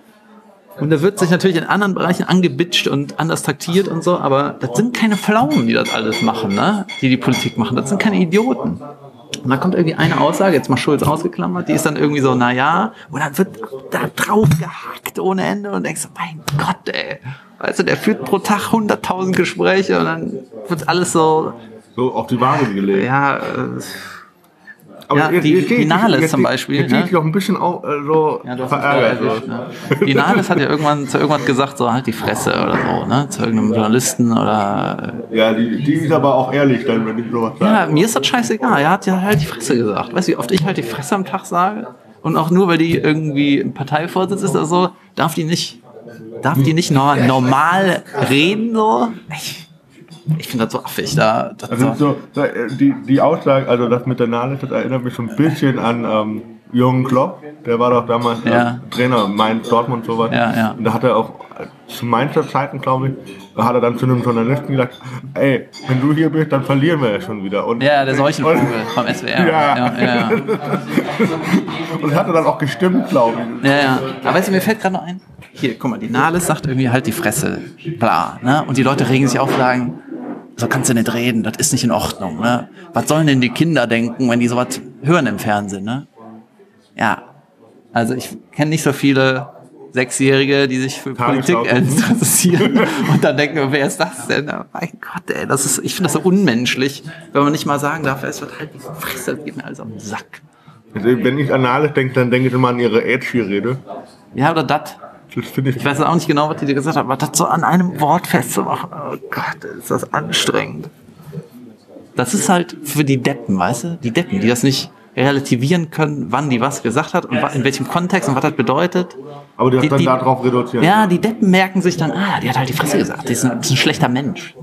Und da wird sich natürlich in anderen Bereichen angebitscht und anders taktiert und so, aber das sind keine Pflaumen, die das alles machen, ne? die die Politik machen. Das sind keine Idioten. Und dann kommt irgendwie eine Aussage, jetzt mal Schulz ausgeklammert, die ist dann irgendwie so, na ja, und dann wird da drauf gehackt ohne Ende und denkst, so, mein Gott, ey. Weißt du, der führt pro Tag 100.000 Gespräche und dann wird alles so, So auf die Waage gelegt. ja, äh, Aber Ja, jetzt- die- jetzt die Nahles jetzt zum Beispiel, Jetzt ne? ich doch ein bisschen auch äh, so Ja, verärgert. erwischt, ne? Die Nahles hat ja irgendwann zu irgendwas gesagt, so halt die Fresse oder so, ne? Zu irgendeinem Journalisten oder. Ja, die, die ist aber auch ehrlich dann, wenn ich sowas sage. Ja, mir ist das scheißegal. Er hat ja halt die Fresse gesagt. Weißt du, wie oft ich halt die Fresse am Tag sage? Und auch nur, weil die irgendwie ein Parteivorsitz ist oder so, darf die nicht, darf die nicht nor- normal reden, so? Ich, ich finde das so affig, da. Also so. so, äh, die, die Aussage, also das mit der Nahles, das erinnert mich so ein bisschen an ähm, Jürgen Klopp. Der war doch damals Ja. Trainer Mainz, Dortmund und sowas. Ja, ja. Und da hat er auch zu Mainzer Zeiten, glaube ich, hat er dann zu einem Journalisten gesagt, ey, wenn du hier bist, dann verlieren wir ja schon wieder. Und, Ja, der Seuchenvogel vom SWR. Ja. ja, ja. ja. und hat er dann auch gestimmt, glaube ich. Ja, ja. Aber weißt du, mir fällt gerade noch ein. Hier, guck mal, die Nahles sagt irgendwie halt die Fresse. Bla, ne? Und die Leute regen sich auf und sagen, so kannst du nicht reden, das ist nicht in Ordnung, ne? Was sollen denn die Kinder denken, wenn die sowas hören im Fernsehen, ne? Ja. Also ich kenne nicht so viele Sechsjährige, die sich für Politik interessieren und dann denken, wer ist das denn? Mein Gott, ey, das ist, ich finde das so unmenschlich, wenn man nicht mal sagen darf, es wird halt die Fresse, geht mir alles auf den Sack. Also, wenn ich an Nahles denke, dann denke ich immer an ihre Edgy-Rede. Ja, oder das. Das finde ich, Ich weiß auch nicht genau, was die dir gesagt hat, aber das so an einem Wort festzumachen, oh Gott, ist das anstrengend. Das ist halt für die Deppen, weißt du? Die Deppen, die das nicht relativieren können, wann die was gesagt hat und in welchem Kontext und was das bedeutet. Aber die hat Die- dann die- darauf reduziert. Ja, die Deppen merken sich dann, ah, die hat halt die Fresse gesagt, die ist ein, ist ein schlechter Mensch.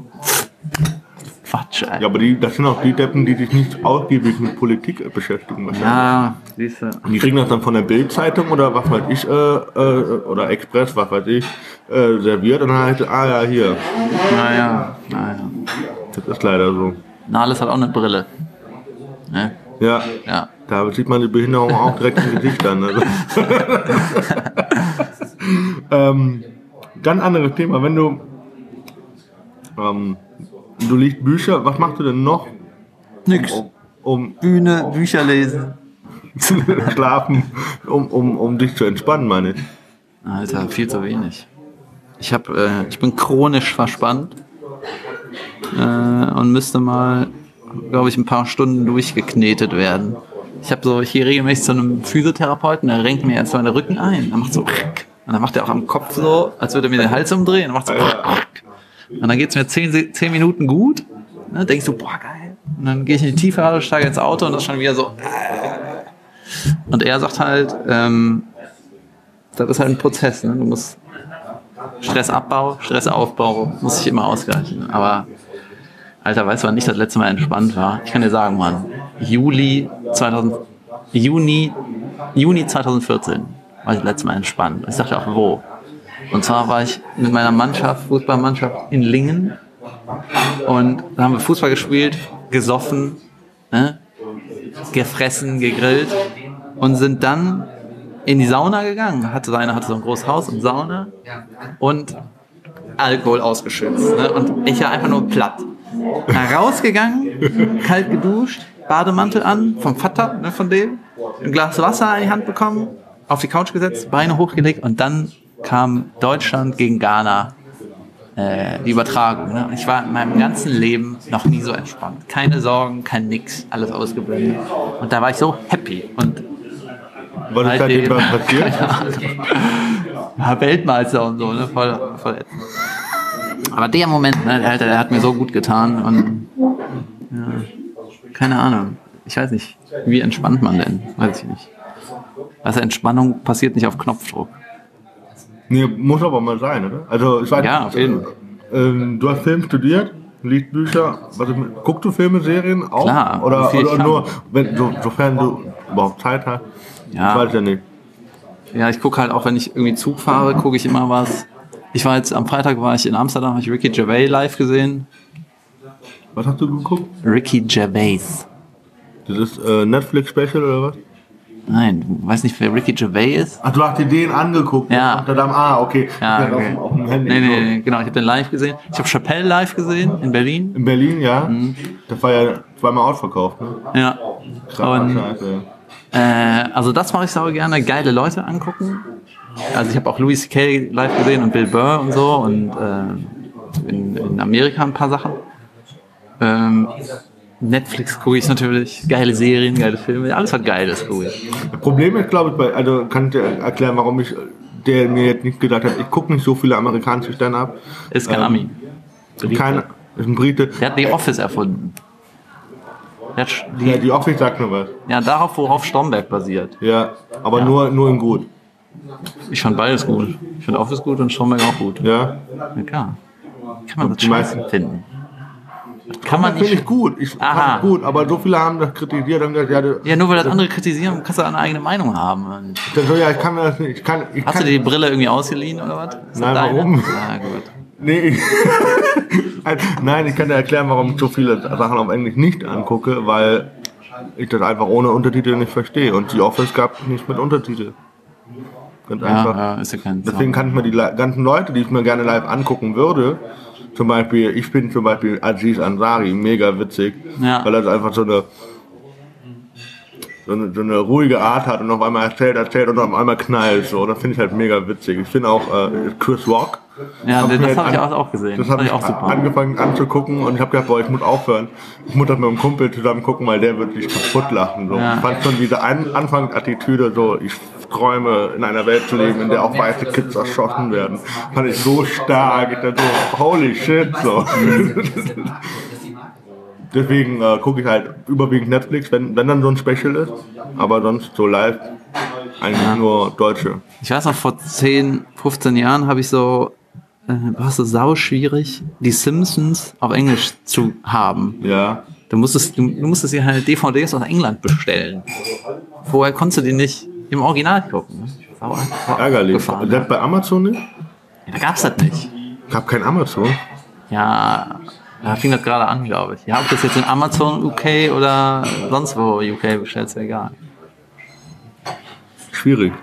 Quatsch, Ja, Alter. aber die, das sind auch die Deppen, die sich nicht ausgiebig mit Politik beschäftigen. wahrscheinlich. Ja, siehst du. Die kriegen das dann von der Bild-Zeitung oder was weiß ich, äh, äh, oder Express, was weiß ich, äh, serviert und dann heißt, ah ja, hier. Naja, naja. Das ist leider so. Nahles hat auch eine Brille. Ne? Ja, Ja. da sieht man die Behinderung auch direkt im Gesicht dann. Also. ähm, ganz anderes Thema. Wenn du, ähm, du liest Bücher, was machst du denn noch, Nix. um, um Bühne, Bücher lesen. schlafen, um, um, um dich zu entspannen, meine ich? Alter, viel zu wenig. Ich hab, äh, ich bin chronisch verspannt äh, und müsste mal, glaube ich, ein paar Stunden durchgeknetet werden. Ich habe so, ich gehe regelmäßig zu einem Physiotherapeuten, der renkt mir in den Rücken ein, dann macht so und dann macht er auch am Kopf so, als würde er mir den Hals umdrehen, und macht so und dann geht's mir zehn, zehn Minuten gut, ne, denkst du, boah geil, und dann gehe ich in die Tiefgarage, steige ins Auto und das ist schon wieder so. Und er sagt halt, ähm, das ist halt ein Prozess. Ne? Du musst Stressabbau, Stressaufbau, muss sich immer ausgleichen. Aber, Alter, weißt du, wann ich das letzte Mal entspannt war? Ich kann dir sagen, Mann, Juli 2000, Juni, Juni 2014 war ich das letzte Mal entspannt. Ich sagte auch, wo? Und zwar war ich mit meiner Mannschaft, Fußballmannschaft in Lingen und da haben wir Fußball gespielt, gesoffen, ne? gefressen, gegrillt und sind dann in die Sauna gegangen. Hatte einer hatte so ein großes Haus und Sauna und Alkohol ausgeschützt. Ne? Und ich war einfach nur platt. Da rausgegangen, kalt geduscht, Bademantel an, vom Vater, ne, von dem, ein Glas Wasser in die Hand bekommen, auf die Couch gesetzt, Beine hochgelegt und dann kam Deutschland gegen Ghana äh, die Übertragung. Ne? Ich war in meinem ganzen Leben noch nie so entspannt. Keine Sorgen, kein Nix, alles ausgeblendet. Und da war ich so happy. Und Was ist seitdem Seitdem- was passiert? Weltmeister und so, ne? Voll, voll ätzend. Aber der Moment, ne, der, Alter, der hat mir so gut getan und ja, keine Ahnung. Ich weiß nicht, wie entspannt man denn? Weiß ich nicht. Also Entspannung passiert nicht auf Knopfdruck. Nee, muss aber mal sein, oder? Also, ich weiß Ja, auf jeden äh, ähm, du hast Film studiert, liest Bücher, was, guckst du Filme, Serien auch? Klar, oder, oder kann. nur, wenn, so, sofern du überhaupt Zeit hast? Ja. Ich weiß ja nicht. Ja, ich gucke halt auch, wenn ich irgendwie Zug fahre, gucke ich immer was. Ich war jetzt am Freitag war ich in Amsterdam, habe ich Ricky Gervais live gesehen. Was hast du geguckt? Ricky Gervais. Das ist äh, Netflix-Special oder was? Nein, du weißt nicht, wer Ricky Gervais ist? Ach, du hast dir den angeguckt. Ja. Amsterdam. Ah, okay. Ja, okay. auf, auf dem Handy. Nee, nee, nee, genau, ich habe den live gesehen. Ich habe Chappelle live gesehen in Berlin. In Berlin, ja. Mhm. Das war ja zweimal ausverkauft. Ne? Ja. Krass, Und scheiße. Äh, also das mache ich sau gerne, geile Leute angucken. Also ich habe auch Louis C.K. live gesehen und Bill Burr und so und äh, in, in Amerika ein paar Sachen. Ähm, Netflix gucke ich natürlich, geile Serien, geile Filme, alles was geil ist, gucke ich. Das Problem ist, glaube ich, bei, also kann ich dir erklären, warum ich, der mir jetzt nicht gedacht hat, ich gucke nicht so viele amerikanische Stand-up. Ist kein Ähm, Ami. Kein, ist ein Brite. Der hat The Office erfunden. Sch- Ja, die, die Office sagt mir was. ja, darauf, worauf Stromberg basiert. Ja, aber nur, nur in gut. Ich fand beides gut. Ich fand Office gut und Stromberg auch gut. Ja, Ja, klar. Kann man das die meisten- finden? Kann man das finde nicht. ich gut. Ich Aha. gut, aber so viele haben das kritisiert und gesagt, ja, das, Ja, nur weil das andere kritisieren, kannst du eine eigene Meinung haben. Und das ja, ich kann mir das nicht. Ich kann, ich Hast kann, du dir die Brille irgendwie ausgeliehen oder was? Ist das Nein, warum? Na gut. Nee, ich, nein, ich kann dir erklären, warum ich so viele Sachen auf Englisch nicht angucke, weil ich das einfach ohne Untertitel nicht verstehe. Und die Office gab nicht mit Untertitel. Ganz einfach. Ja, ja, ist ja kein Deswegen kann ich mir die ganzen Leute, die ich mir gerne live angucken würde, zum Beispiel, ich bin zum Beispiel Aziz Ansari mega witzig, Ja. weil er einfach so eine, so eine, so eine ruhige Art hat und auf einmal erzählt, erzählt und auf einmal knallt. So, das finde ich halt mega witzig. Ich finde auch äh, Chris Rock. Ja, hab das habe ich an- auch, gesehen. Das Das habe ich auch super. angefangen anzugucken und ich habe gedacht, boah, ich muss aufhören. Ich muss das mit einem Kumpel zusammen gucken, weil der wird sich kaputt lachen. So. Ja. Ich fand schon diese An Anfangsattitüde so, ich träume in einer Welt zu leben, in der auch weiße Kids erschossen werden. Fand ich so stark. Ich dachte so, holy shit, so. deswegen äh, gucke ich halt überwiegend Netflix, wenn, wenn dann so ein Special ist. Aber sonst so live eigentlich nur Deutsche. Ich weiß noch, vor 10, 15 Jahren habe ich so, äh, war es so sau schwierig, die Simpsons auf Englisch zu haben. Ja. Du musstest, du, du musstest dir halt DVDs aus England bestellen. Vorher konntest du die nicht im Original gucken. Sau, sau Ärgerlich. abgefahren. Das bei Amazon nicht? Ja, da gab's das nicht. Ich habe kein Amazon. Ja, da fing das gerade an, glaube ich. Ja, ob das jetzt in Amazon UK oder sonst wo UK bestellt, ist ja egal. Schwierig.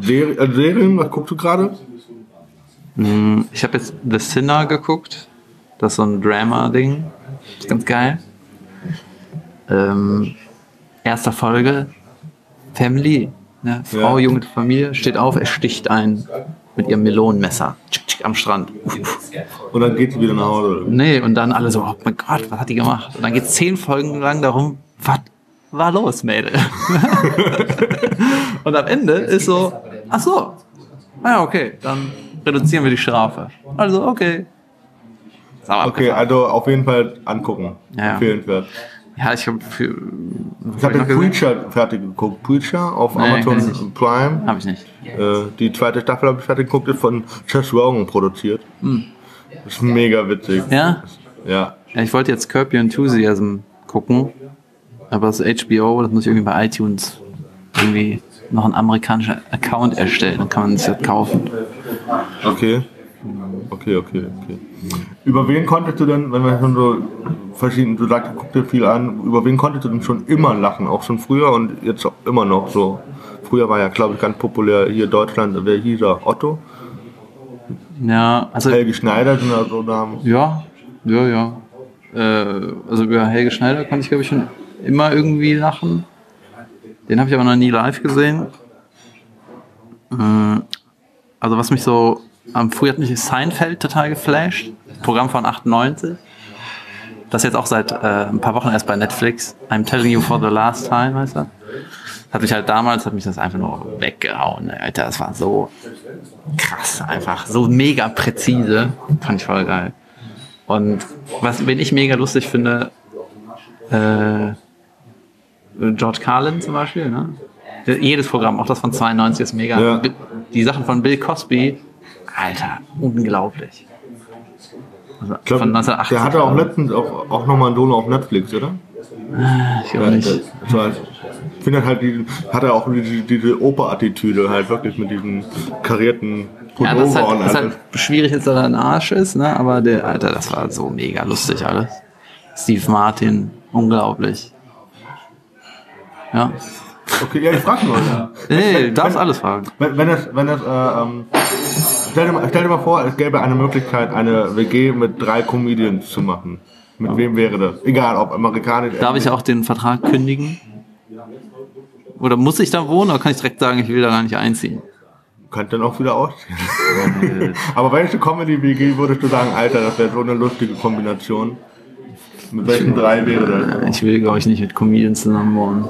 Seri äh, Serien, was guckst du gerade? Ich habe jetzt The Sinner geguckt. Das ist so ein Drama-Ding. Ist ganz geil. Ähm, erster Folge. Family. Ne? Frau, Ja. junge Familie, steht auf, er sticht ein mit ihrem Melonenmesser. Tschick, tschick, am Strand. Uff, uff. Und dann geht sie wieder nach Hause. Nee, und dann alle so, oh mein Gott, was hat die gemacht? Und dann geht zehn Folgen lang darum, was war los, Mädel? und am Ende ist so, ach so, ah ja, okay, dann reduzieren wir die Strafe. Also, okay. Okay, also auf jeden Fall angucken. Ja. Empfehlenswert. Ja, ich habe für. Ich habe den Preacher fertig geguckt. Preacher auf Nee, Amazon. Prime. Habe ich nicht. Äh, die zweite Staffel habe ich fertig geguckt, ist von Chess Rogan produziert. Ist mega witzig. Hm. Ja? Ja. ja? Ich wollte jetzt Curb Your Enthusiasm gucken, aber das HBO, das muss ich irgendwie bei iTunes irgendwie noch einen amerikanischen Account erstellen, dann kann man es ja kaufen. Okay. Okay, okay, okay. Über wen konntest du denn, wenn wir schon so verschieden, du sagst, guck dir viel an, über wen konntest du denn schon immer lachen? Auch schon früher und jetzt auch immer noch so. Früher war ja, glaube ich, ganz populär hier in Deutschland, wer hieß er? Otto? Ja, also Helge Schneider sind da so Namen. Ja, ja, ja. Äh, also über Helge Schneider konnte ich, glaube ich, schon immer irgendwie lachen. Den habe ich aber noch nie live gesehen. Äh, Also was mich so, am früher hat mich Seinfeld total geflasht. Programm von 98. Das jetzt auch seit äh, ein paar Wochen erst bei Netflix. I'm telling you for the last time, heißt das. Hat mich halt damals, hat mich das einfach nur weggehauen. Alter, das war so krass einfach. So mega präzise. Fand ich voll geil. Und was, wen ich mega lustig finde, äh, George Carlin zum Beispiel, ne? Jedes Programm, auch das von 92 ist mega. Ja. Die Sachen von Bill Cosby, Alter, unglaublich. Also glaub, von 1980. der hatte auch letztens auch, auch nochmal ein Dono auf Netflix, oder? Ich glaube nicht. Das war, ich finde halt, die, hat er auch diese, diese Oper-Attitüde, halt wirklich mit diesen karierten Ja, das ist Pullover halt, und das ist alles. halt schwierig, dass er ein Arsch ist, ne? aber der, Alter, das war so mega lustig alles. Steve Martin, unglaublich. Ja. Okay, ja, ich frag nur. Ja. Nee, du darfst alles fragen. Wenn, wenn es, wenn es, äh, ähm, stell, dir mal, stell dir mal vor, es gäbe eine Möglichkeit, eine WG mit drei Comedians zu machen. Mit wem wäre das? Egal, ob amerikanisch. Darf ich auch den Vertrag kündigen? Oder muss ich da wohnen oder kann ich direkt sagen, ich will da gar nicht einziehen? Könnt dann auch wieder ausziehen. Aber welche Comedy-WG würdest du sagen, Alter, das wäre so eine lustige Kombination? Mit welchen drei wäre das? Ich will, glaube ich, nicht mit Comedians zusammen wohnen.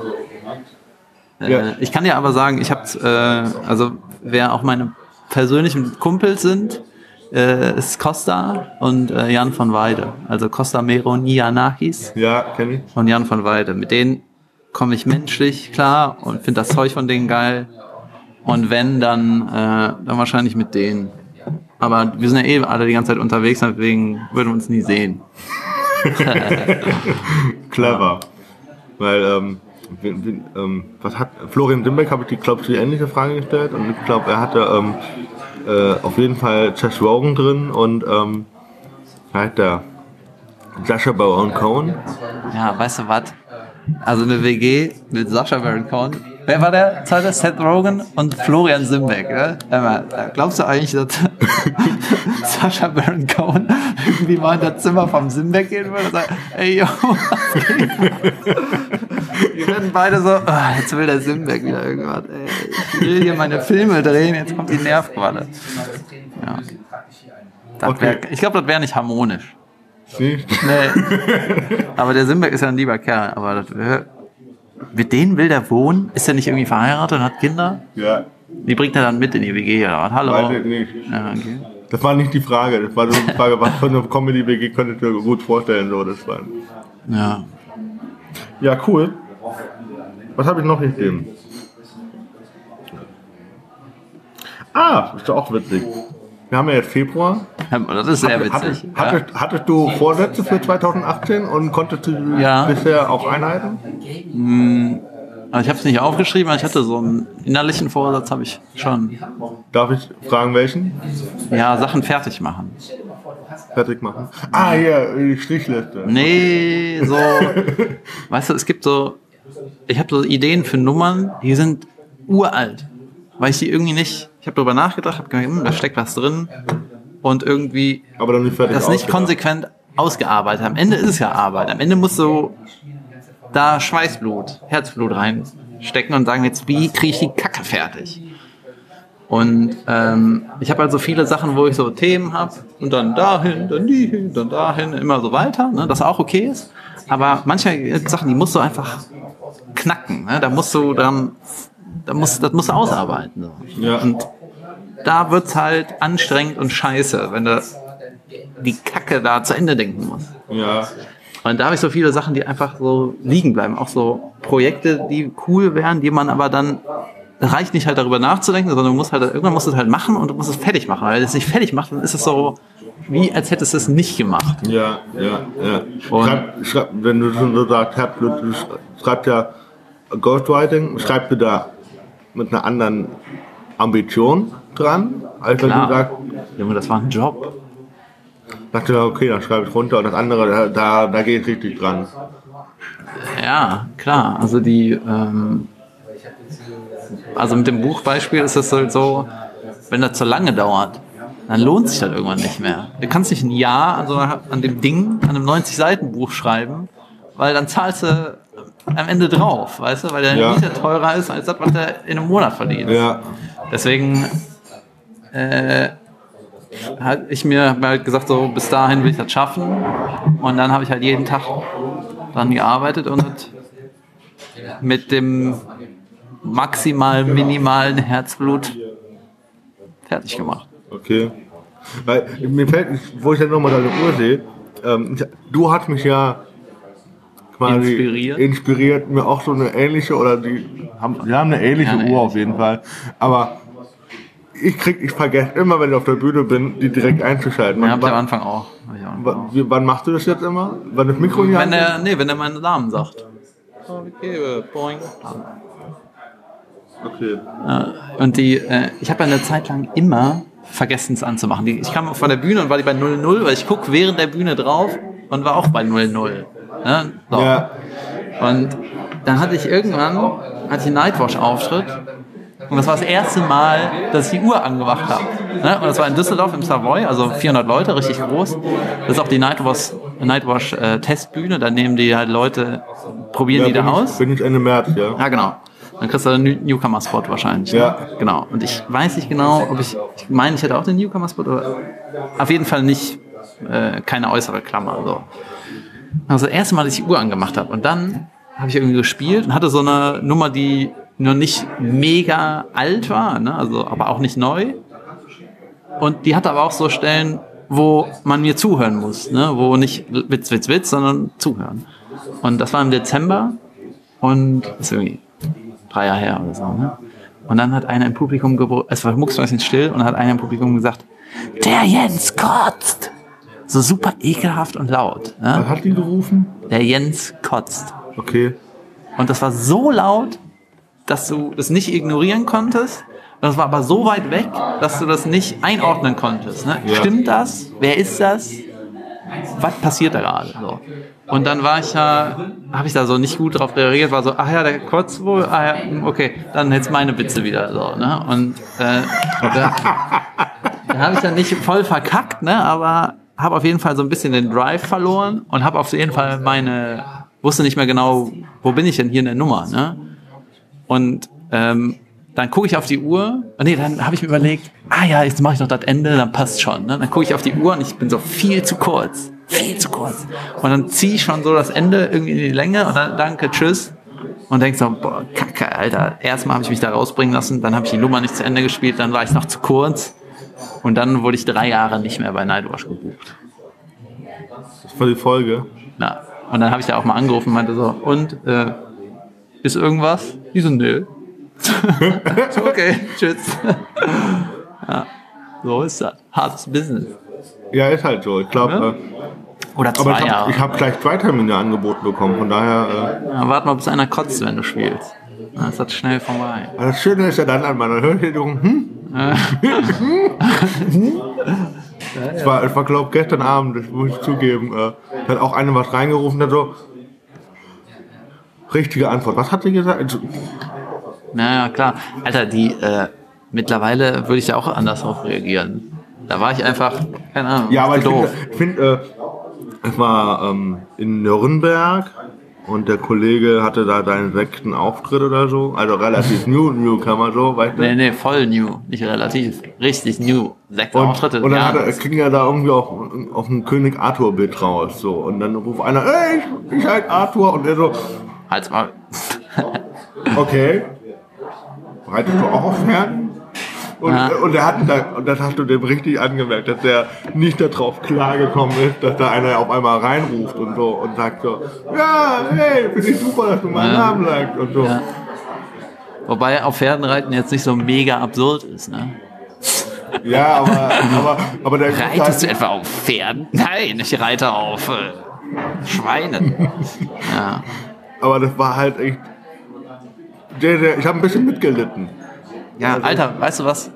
Äh, Ja. Ich kann dir aber sagen, ich habe, äh, also wer auch meine persönlichen Kumpels sind, äh, ist Costa und äh, Jan von Weide. Also Costa Meronianakis Ja, kenn ich. und Jan von Weide. Mit denen komme ich menschlich klar und finde das Zeug von denen geil. Und wenn, dann, äh, dann wahrscheinlich mit denen. Aber wir sind ja eh alle die ganze Zeit unterwegs, deswegen würden wir uns nie sehen. Clever. Weil, ähm, wen- ähm, was hat Florian Dimbeck habe ich die, glaube ich, die ähnliche Frage gestellt und ich glaube, er hatte ähm, äh, auf jeden Fall Chess Rogan drin und ähm, halt der Sascha Baron Cohen. Ja, weißt du was? Also eine WG mit Sascha Baron Cohen. Wer war der zweite? Seth Rogen und Florian Simbeck. Hör mal, Glaubst du eigentlich, dass Sascha Baron Cohen irgendwie mal in das Zimmer vom Simbeck gehen würde und sagen, ey yo, was geht? Wir werden beide so, ah, jetzt will der Simbeck wieder irgendwas. Ey, ich will hier meine Filme drehen, jetzt kommt die Nervqualle. Ja. Wär, ich glaube, das wäre nicht harmonisch. Nee. aber der Simbeck ist ja ein lieber Kerl. Aber das mit denen will der wohnen? Ist er nicht irgendwie verheiratet und hat Kinder? Ja, Die bringt er dann mit in die WG oder was? Hallo? weiß ich nicht. Ja, okay. Das war nicht die Frage. Das war nur die Frage, was für eine Comedy-WG könntet ihr gut vorstellen. So, das war. Ja. Ja, cool. Was habe ich noch gegeben? Ah, ist doch auch witzig. Wir haben ja jetzt Februar. Das ist sehr Hattest, witzig. hattest, hattest du Vorsätze für 2018 und konntest du Ja. bisher auch einhalten? Also ich habe es nicht aufgeschrieben, aber ich hatte so einen innerlichen Vorsatz, habe ich schon. Darf ich fragen, welchen? Ja, Sachen fertig machen. Fertig machen. Ah, hier, die Strichliste. Nee, so. weißt du, es gibt so. Ich habe so Ideen für Nummern, die sind uralt. Weil ich die irgendwie nicht. Ich habe darüber nachgedacht, habe gedacht, hm, da steckt was drin. Und irgendwie nicht das nicht konsequent ausgearbeitet. Am Ende ist es ja Arbeit. Am Ende musst du da Schweißblut, Herzblut reinstecken und sagen, jetzt wie kriege ich die Kacke fertig? Und ähm, ich habe also viele Sachen, wo ich so Themen habe und dann dahin, dann die hin, dann dahin, immer so weiter, ne, das auch okay ist. Aber manche Sachen, die musst du einfach knacken. Ne? Da musst du dann, da musst, das musst du ausarbeiten. So. Ja. Und da wird's halt anstrengend und scheiße, wenn du die Kacke da zu Ende denken musst. Ja. Und da habe ich so viele Sachen, die einfach so liegen bleiben. Auch so Projekte, die cool wären, die man aber dann da reicht nicht halt darüber nachzudenken, sondern du musst halt irgendwann musst du es halt machen und du musst es fertig machen. Weil wenn du es nicht fertig machst, dann ist es so wie als hättest du es nicht gemacht. Ja, ja, ja. Und- Schreib, schreib, wenn du schon so sagst, Herzblut, du sch- schreibst ja Ghostwriting, schreibst du da mit einer anderen Ambition dran, als wenn du sagst, Junge, das war ein Job. dachte ja, okay, dann schreibe ich runter und das andere, da, da, da gehe ich richtig dran. Ja, klar. Also die, ähm, also mit dem Buchbeispiel ist es halt so, wenn das zu lange dauert, dann lohnt sich das irgendwann nicht mehr. Du kannst nicht ein Jahr an, so einer, an dem Ding, an einem 90-Seiten-Buch schreiben, weil dann zahlst du am Ende drauf, weißt du, weil der Ja. Miete teurer ist als das, was du in einem Monat verdienst. Ja, Deswegen äh, hat ich mir halt gesagt, so bis dahin will ich das schaffen. Und dann habe ich halt jeden Tag dran gearbeitet und mit dem maximal minimalen Herzblut fertig gemacht. okay. Weil mir fällt, wo ich dann nochmal deine Uhr sehe, ähm, du hast mich ja quasi Inspiriert. inspiriert, mir auch so eine ähnliche oder die haben, die haben eine ähnliche Ja, eine Uhr auf jeden Fall. Aber ich krieg, ich vergesse immer, wenn ich auf der Bühne bin, die direkt einzuschalten. Ja, hab ich am Anfang auch. Wann, wann machst du das jetzt immer? Wann das Mikro Wenn nimmt? er, nee, wenn er meinen Namen sagt. Ich gebe, boing. Okay. Äh, Und die, äh, ich habe ja eine Zeit lang immer vergessen es anzumachen. Die, ich kam von der Bühne und war die bei 0-0, weil ich guck während der Bühne drauf und war auch bei 0-0. Ne? So. Ja, Und dann hatte ich irgendwann, hatte ich einen Nightwash-Auftritt und das war das erste Mal, dass ich die Uhr angemacht habe. Ne? Und das war in Düsseldorf im Savoy, also 400 Leute, richtig groß. Das ist auch die Nightwash, Nightwash äh, Testbühne, da nehmen die halt Leute, probieren die bin da ich, aus. Bin ich Ende März, ja. Ja, genau. Dann kriegst du einen New- Newcomer-Spot wahrscheinlich. Ne? Ja. Genau. Und ich weiß nicht genau, ob ich, ich meine, ich hätte auch den Newcomer-Spot, aber auf jeden Fall nicht, äh, keine äußere Klammer. So. Also das erste Mal, dass ich die Uhr angemacht habe. Und dann habe ich irgendwie gespielt und hatte so eine Nummer, die nur nicht mega alt war, ne? also aber auch nicht neu. Und die hatte aber auch so Stellen, wo man mir zuhören muss, ne? wo nicht Witz, Witz, Witz, sondern zuhören. Und das war im Dezember und das ist irgendwie drei Jahre her oder so. Ne? Und dann hat einer im Publikum, es war mucksmäuschen still und hat einer im Publikum gesagt, der Jens kotzt. So super ekelhaft und laut. Ne? hat die gerufen? Der Jens kotzt. Okay. Und das war so laut, dass du das nicht ignorieren konntest. Das war aber so weit weg, dass du das nicht einordnen konntest. Ne? Ja. Stimmt das? Wer ist das? Was passiert da gerade? So. Und dann war ich ja, habe ich da so nicht gut drauf reagiert, war so, ach ja, der kotzt wohl, ah ja, hm, okay, dann jetzt meine Witze wieder so, ne? Und äh, da, da habe ich dann nicht voll verkackt, ne? Aber habe auf jeden Fall so ein bisschen den Drive verloren und habe auf jeden Fall meine, wusste nicht mehr genau, wo bin ich denn hier in der Nummer, ne? Und ähm, dann gucke ich auf die Uhr. Und nee, dann habe ich mir überlegt, ah ja, jetzt mache ich noch das Ende, dann passt schon. Ne? Dann gucke ich auf die Uhr und ich bin so viel zu kurz. Viel zu kurz. Und dann ziehe ich schon so das Ende irgendwie in die Länge und dann danke, tschüss. Und denk so, boah, kacke, Alter. Erstmal habe ich mich da rausbringen lassen, dann habe ich die Nummer nicht zu Ende gespielt, dann war ich noch zu kurz. Und dann wurde ich drei Jahre nicht mehr bei Nightwatch gebucht. Das war die Folge. Na, und dann habe ich da auch mal angerufen und meinte so, und äh, ist irgendwas? Die so, nö. okay, tschüss. ja, so ist das. Hartes Business. Ja, ist halt so. Ich glaube, Ja. äh, Oder zwei aber ich Jahre. habe ich hab gleich zwei Termine angeboten bekommen. Von daher, äh, Ja, warte mal, bis einer kotzt, wenn du spielst. Dann ist das schnell vorbei. aber das Schöne ist ja dann an meiner Hörschädigung, hm? Es war, es war glaube gestern Abend, das muss ich zugeben, äh, da hat auch einer was reingerufen, der so, richtige Antwort. Was hat sie gesagt? Also, Naja, klar. Alter, die, äh, mittlerweile würde ich da auch anders drauf reagieren. Da war ich einfach, keine Ahnung, Ja, aber ich finde, doof. ich find, äh, es war ähm, in Nürnberg und der Kollege hatte da seinen sechsten Auftritt oder so. Also relativ new, Newcomer so, weißt du? Nee, nee, voll new, nicht relativ. Richtig new. Sechs Und, Auftritte. und dann ja. hat ging er da irgendwie auf, auf ein König Arthur Bild raus. So. Und dann ruft einer, ey, ich, ich halt Arthur. Und er so, Halt's mal. okay. Reitest du auch auf Pferden? Und, Ja. und, er hat da, und das hast du dem richtig angemerkt, dass der nicht darauf klargekommen ist, dass da einer auf einmal reinruft und so und sagt so, ja, hey, finde ich super, dass du meinen Ja. Namen sagst und so. Ja. Wobei auf Pferdenreiten jetzt nicht so mega absurd ist, ne? Ja, aber, aber, aber der Reitest du etwa auf Pferden? Nein, ich reite auf äh, Schweinen. Ja. aber das war halt echt, der, der, ich habe ein bisschen mitgelitten. Ja, Alter, weißt du was?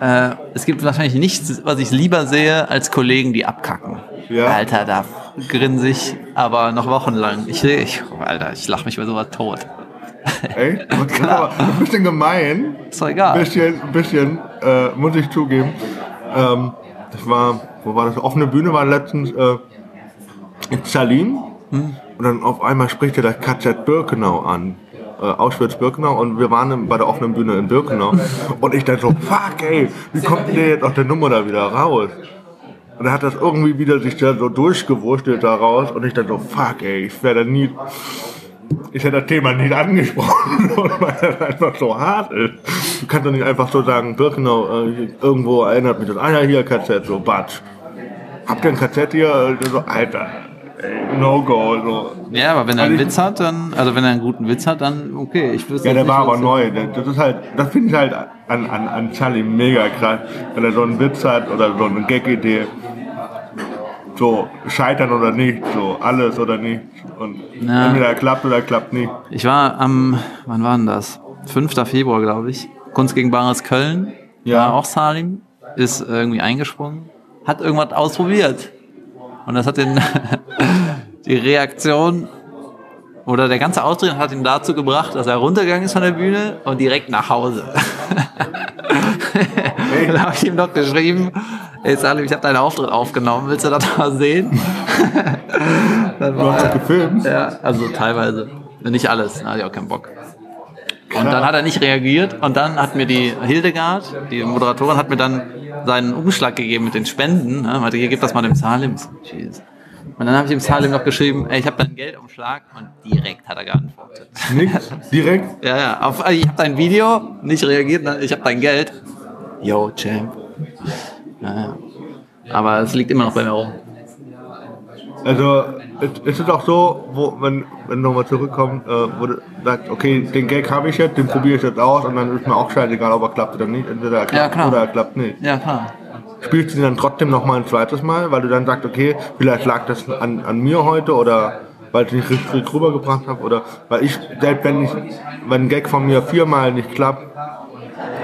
Äh, es gibt wahrscheinlich nichts, was ich lieber sehe, als Kollegen, die abkacken. Ja. Alter, da grinse ich aber noch wochenlang. Ich, ich Alter, ich lache mich bei sowas tot. Echt? Aber aber ein bisschen gemein. Ist doch egal. bisschen, ein bisschen, äh, muss ich zugeben. Ähm, das war, wo war das? Offene Bühne war letztens äh, in Salim. Hm. Und dann auf einmal spricht er das KZ Birkenau an. Äh, Auschwitz-Birkenau und wir waren bei der offenen Bühne in Birkenau. und ich dann so, fuck ey, wie kommt denn der jetzt aus der Nummer da wieder raus? Und er hat das irgendwie wieder sich da so durchgewurstelt da raus und ich dann so, fuck ey, ich werde nie, ich hätte das Thema nicht angesprochen, weil das einfach so hart ist. Du kannst doch nicht einfach so sagen, Birkenau, äh, irgendwo erinnert mich das, ah ja, hier KZ, so, Batsch. Habt ihr ein KZ hier? So, Alter, ey, no go, so. Ja, aber wenn er einen Also Witz hat, dann, also wenn er einen guten Witz hat, dann okay. Ich wüsste Ja, der war aber neu. Das ist halt, das finde ich halt an, an, an Charlie mega krass, wenn er so einen Witz hat oder so eine Gag-Idee. So, scheitern oder nicht, so, alles oder nicht. Und Ja. entweder klappt oder klappt nicht. Ich war am, wann war denn das? 5. Februar, glaube ich. Kunst gegen Bares Köln. Ja. War auch Salim. Ist irgendwie eingesprungen. Hat irgendwas ausprobiert. Und das hat den, die Reaktion oder der ganze Auftritt hat ihn dazu gebracht, dass er runtergegangen ist von der Bühne und direkt nach Hause. Dann habe ich ihm noch geschrieben, ey Salim, ich habe deinen Auftritt aufgenommen, willst du das mal sehen? Dann Du hast das gefilmt. ja, also teilweise. Nicht alles, da hatte ich auch keinen Bock. Und dann hat er nicht reagiert und dann hat mir die Hildegard, die Moderatorin, hat mir dann seinen Umschlag gegeben mit den Spenden. Ne? Meinte, hier, gib das mal dem Salim. Jeez. Und dann habe ich dem Salim noch geschrieben, ey, ich habe deinen Geldumschlag und direkt hat er geantwortet. Nichts, direkt. Ja, ja, auf, ich habe dein Video nicht reagiert, ne? ich habe dein Geld. Yo, Champ. Ja, ja. Aber es liegt immer noch bei mir rum. Also, es, es ist auch so, wo, wenn, wenn du nochmal zurückkommst, äh, wo du sagst, okay, den Gag habe ich jetzt, den probiere ich jetzt aus und dann ist mir auch scheißegal, ob er klappt oder nicht. Entweder er klappt klar. oder er klappt nicht. Ja, klar. Spielst du ihn dann trotzdem nochmal ein zweites Mal, weil du dann sagst, okay, vielleicht lag das an, an mir heute oder weil ich nicht richtig rübergebracht habe oder weil ich, selbst wenn ich, wenn ein Gag von mir viermal nicht klappt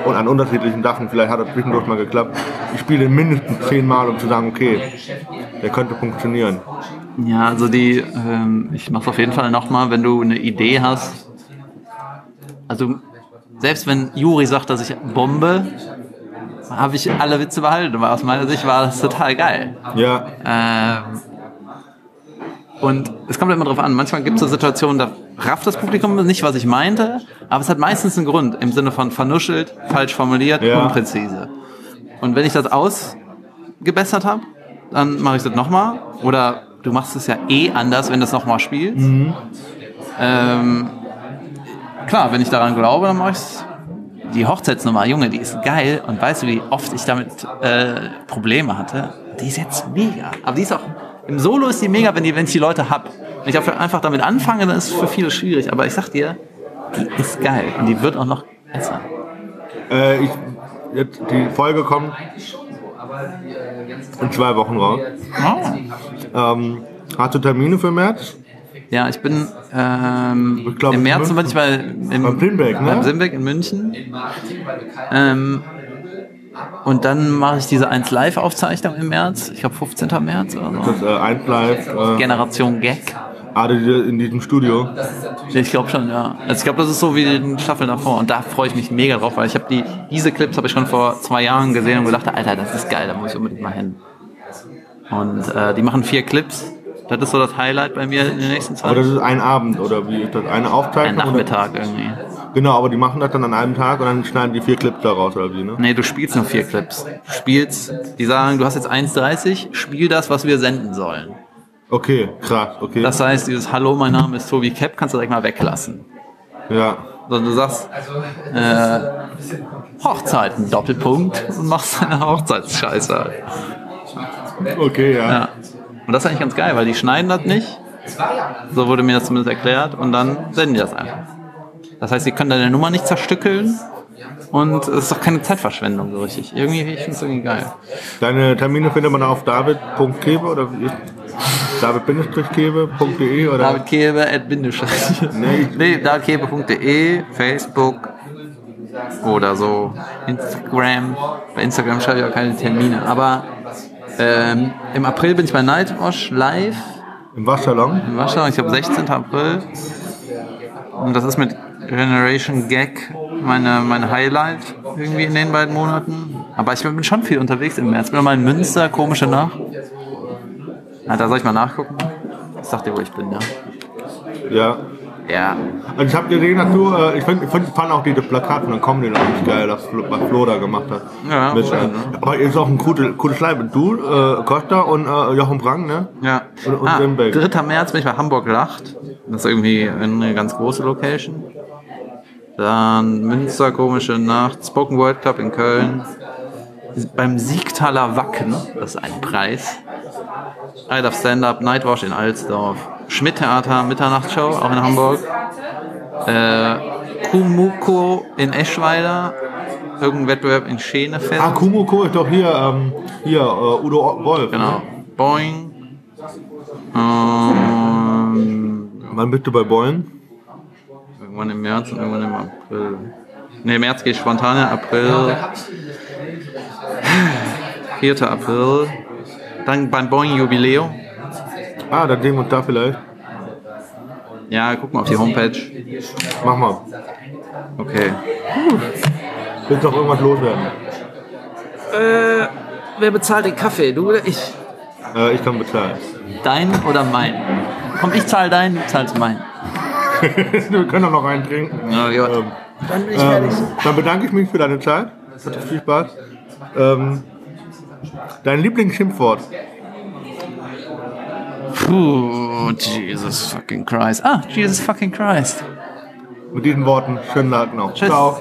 und an unterschiedlichen Sachen, vielleicht hat er zwischendurch mal geklappt, ich spiele mindestens zehnmal, um zu sagen, okay, der könnte funktionieren. Ja, also die, ähm, ich mach's auf jeden Fall nochmal, wenn du eine Idee hast. Also selbst wenn Juri sagt, dass ich bombe, habe ich alle Witze behalten, aber aus meiner Sicht war das total geil. Ja, Ähm, und es kommt immer drauf an. Manchmal gibt es so Situationen, da rafft das Publikum nicht, was ich meinte, aber es hat meistens einen Grund im Sinne von vernuschelt, falsch formuliert, Ja. unpräzise. Und wenn ich das ausgebessert habe, dann mache ich das nochmal. Oder du machst es ja eh anders, wenn du es nochmal spielst. Ähm, klar, wenn ich daran glaube, dann mache ich es die Hochzeitsnummer, Junge, die ist geil. Und weißt du, wie oft ich damit äh, Probleme hatte? Die ist jetzt mega. Aber die ist auch, im Solo ist die mega, wenn, die, wenn ich die Leute hab. Wenn ich einfach damit anfange, dann ist es für viele schwierig. Aber ich sag dir, die ist geil. Und die wird auch noch besser. Äh, ich, jetzt, die Folge kommt in zwei Wochen raus. Oh. Ähm, hast du Termine für März? Ja, ich bin ähm, Ich glaub, im März in zum Beispiel bei, im, Beim ne? Simbeck in München. Ähm, und dann mache ich diese 1 Live-Aufzeichnung im März. Ich glaube 15. März oder so. Das äh, eins live. Äh, Generation Gag. ah, die- in diesem Studio. Ich glaube schon, ja. Also ich glaube, das ist so wie die Staffel davor. Und da freue ich mich mega drauf, weil ich habe die, diese Clips habe ich schon vor zwei Jahren gesehen und gedacht, Alter, das ist geil, da muss ich unbedingt mal hin. Und äh, die machen vier Clips. Das ist so das Highlight bei mir in der nächsten Zeit. Aber das ist ein Abend oder wie ist das? Eine Ein Aufzeichnung? Nachmittag irgendwie. Genau, aber die machen das dann an einem Tag und dann schneiden die vier Clips daraus oder wie, ne? Nee, du spielst nur vier Clips. Du spielst, die sagen, du hast jetzt 1,30, spiel das, was wir senden sollen. Okay, krass, okay. Das heißt, dieses Hallo, mein Name ist Tobi Kepp, kannst du direkt mal weglassen. ja. Sondern du sagst, äh, Hochzeiten, Doppelpunkt, und machst deine Hochzeitsscheiße. halt. Okay, ja. Ja. Und das ist eigentlich ganz geil, weil die schneiden das nicht. So wurde mir das zumindest erklärt. Und dann senden die das einfach. Das heißt, sie können deine Nummer nicht zerstückeln. Und es ist doch keine Zeitverschwendung so richtig. Irgendwie, ich finde es irgendwie geil. Deine Termine findet man auf david.kebe oder david-kebe.de oder David Kebe at. Nee. Nee, davidkebe.de, Facebook oder so. Instagram. Bei Instagram schreibe ich auch keine Termine. Aber ähm, im April bin ich bei Nightwash live im Waschsalon? in Warschau. Ich glaube 16. April. Und das ist mit Generation Gag meine, mein Highlight irgendwie in den beiden Monaten. Aber ich bin schon viel unterwegs im März. Ich bin mal in Münster, komische Nacht. Na, da soll ich mal nachgucken. Ich sag dir, wo ich bin, ja. Ja. Ja. Also ich habe gesehen, dass du, äh, ich finde, find, fand auch diese Plakate von der Comedy noch nicht geil, das Flo- was Flo da gemacht hat. Ja, Mit, voll, äh, ne? aber ist auch ein cooles, cooles Schleife. Du, äh, Costa und äh, Jochen Brang, ne? Ja. Und- und ah, Limbeck. 3. März bin ich bei Hamburg Lacht. Das ist irgendwie eine ganz große Location. Dann Münster, komische Nacht. Spoken Word Club in Köln. Beim Siegtaler Wacken, das ist ein Preis. I Love Stand-Up, Nightwash in Alsdorf. Schmidt Theater, Mitternachtsshow, auch in Hamburg. Äh, Kumuko in Eschweiler. Irgendein Wettbewerb in Schenefeld. Ah, Kumoko ist doch hier, ähm, hier, äh, Udo Wolf. Genau. Boing. Ähm, Wann bist du bei Boyen? Irgendwann im März und irgendwann im April. Ne, März geht spontan, ja, April. 4. April. Dann beim Boeing Jubiläum. Ah, dann sehen wir uns da vielleicht. Ja, guck mal auf die Homepage. Mach mal. Okay. Willst noch irgendwas loswerden? Äh, wer bezahlt den Kaffee? Du oder ich? Äh, ich kann bezahlen. Dein oder mein? Komm, ich zahle deinen, du zahlst meinen. wir können auch noch einen trinken. Ja, gut. Ähm, Dann bin ich ähm, dann bedanke ich mich für deine Zeit. Es hatte viel Spaß. Ähm, dein Lieblingsschimpfwort? Puh, Jesus fucking Christ. Ah, Jesus fucking Christ. Mit diesen Worten, schönen Tag noch. Tschüss. Ciao.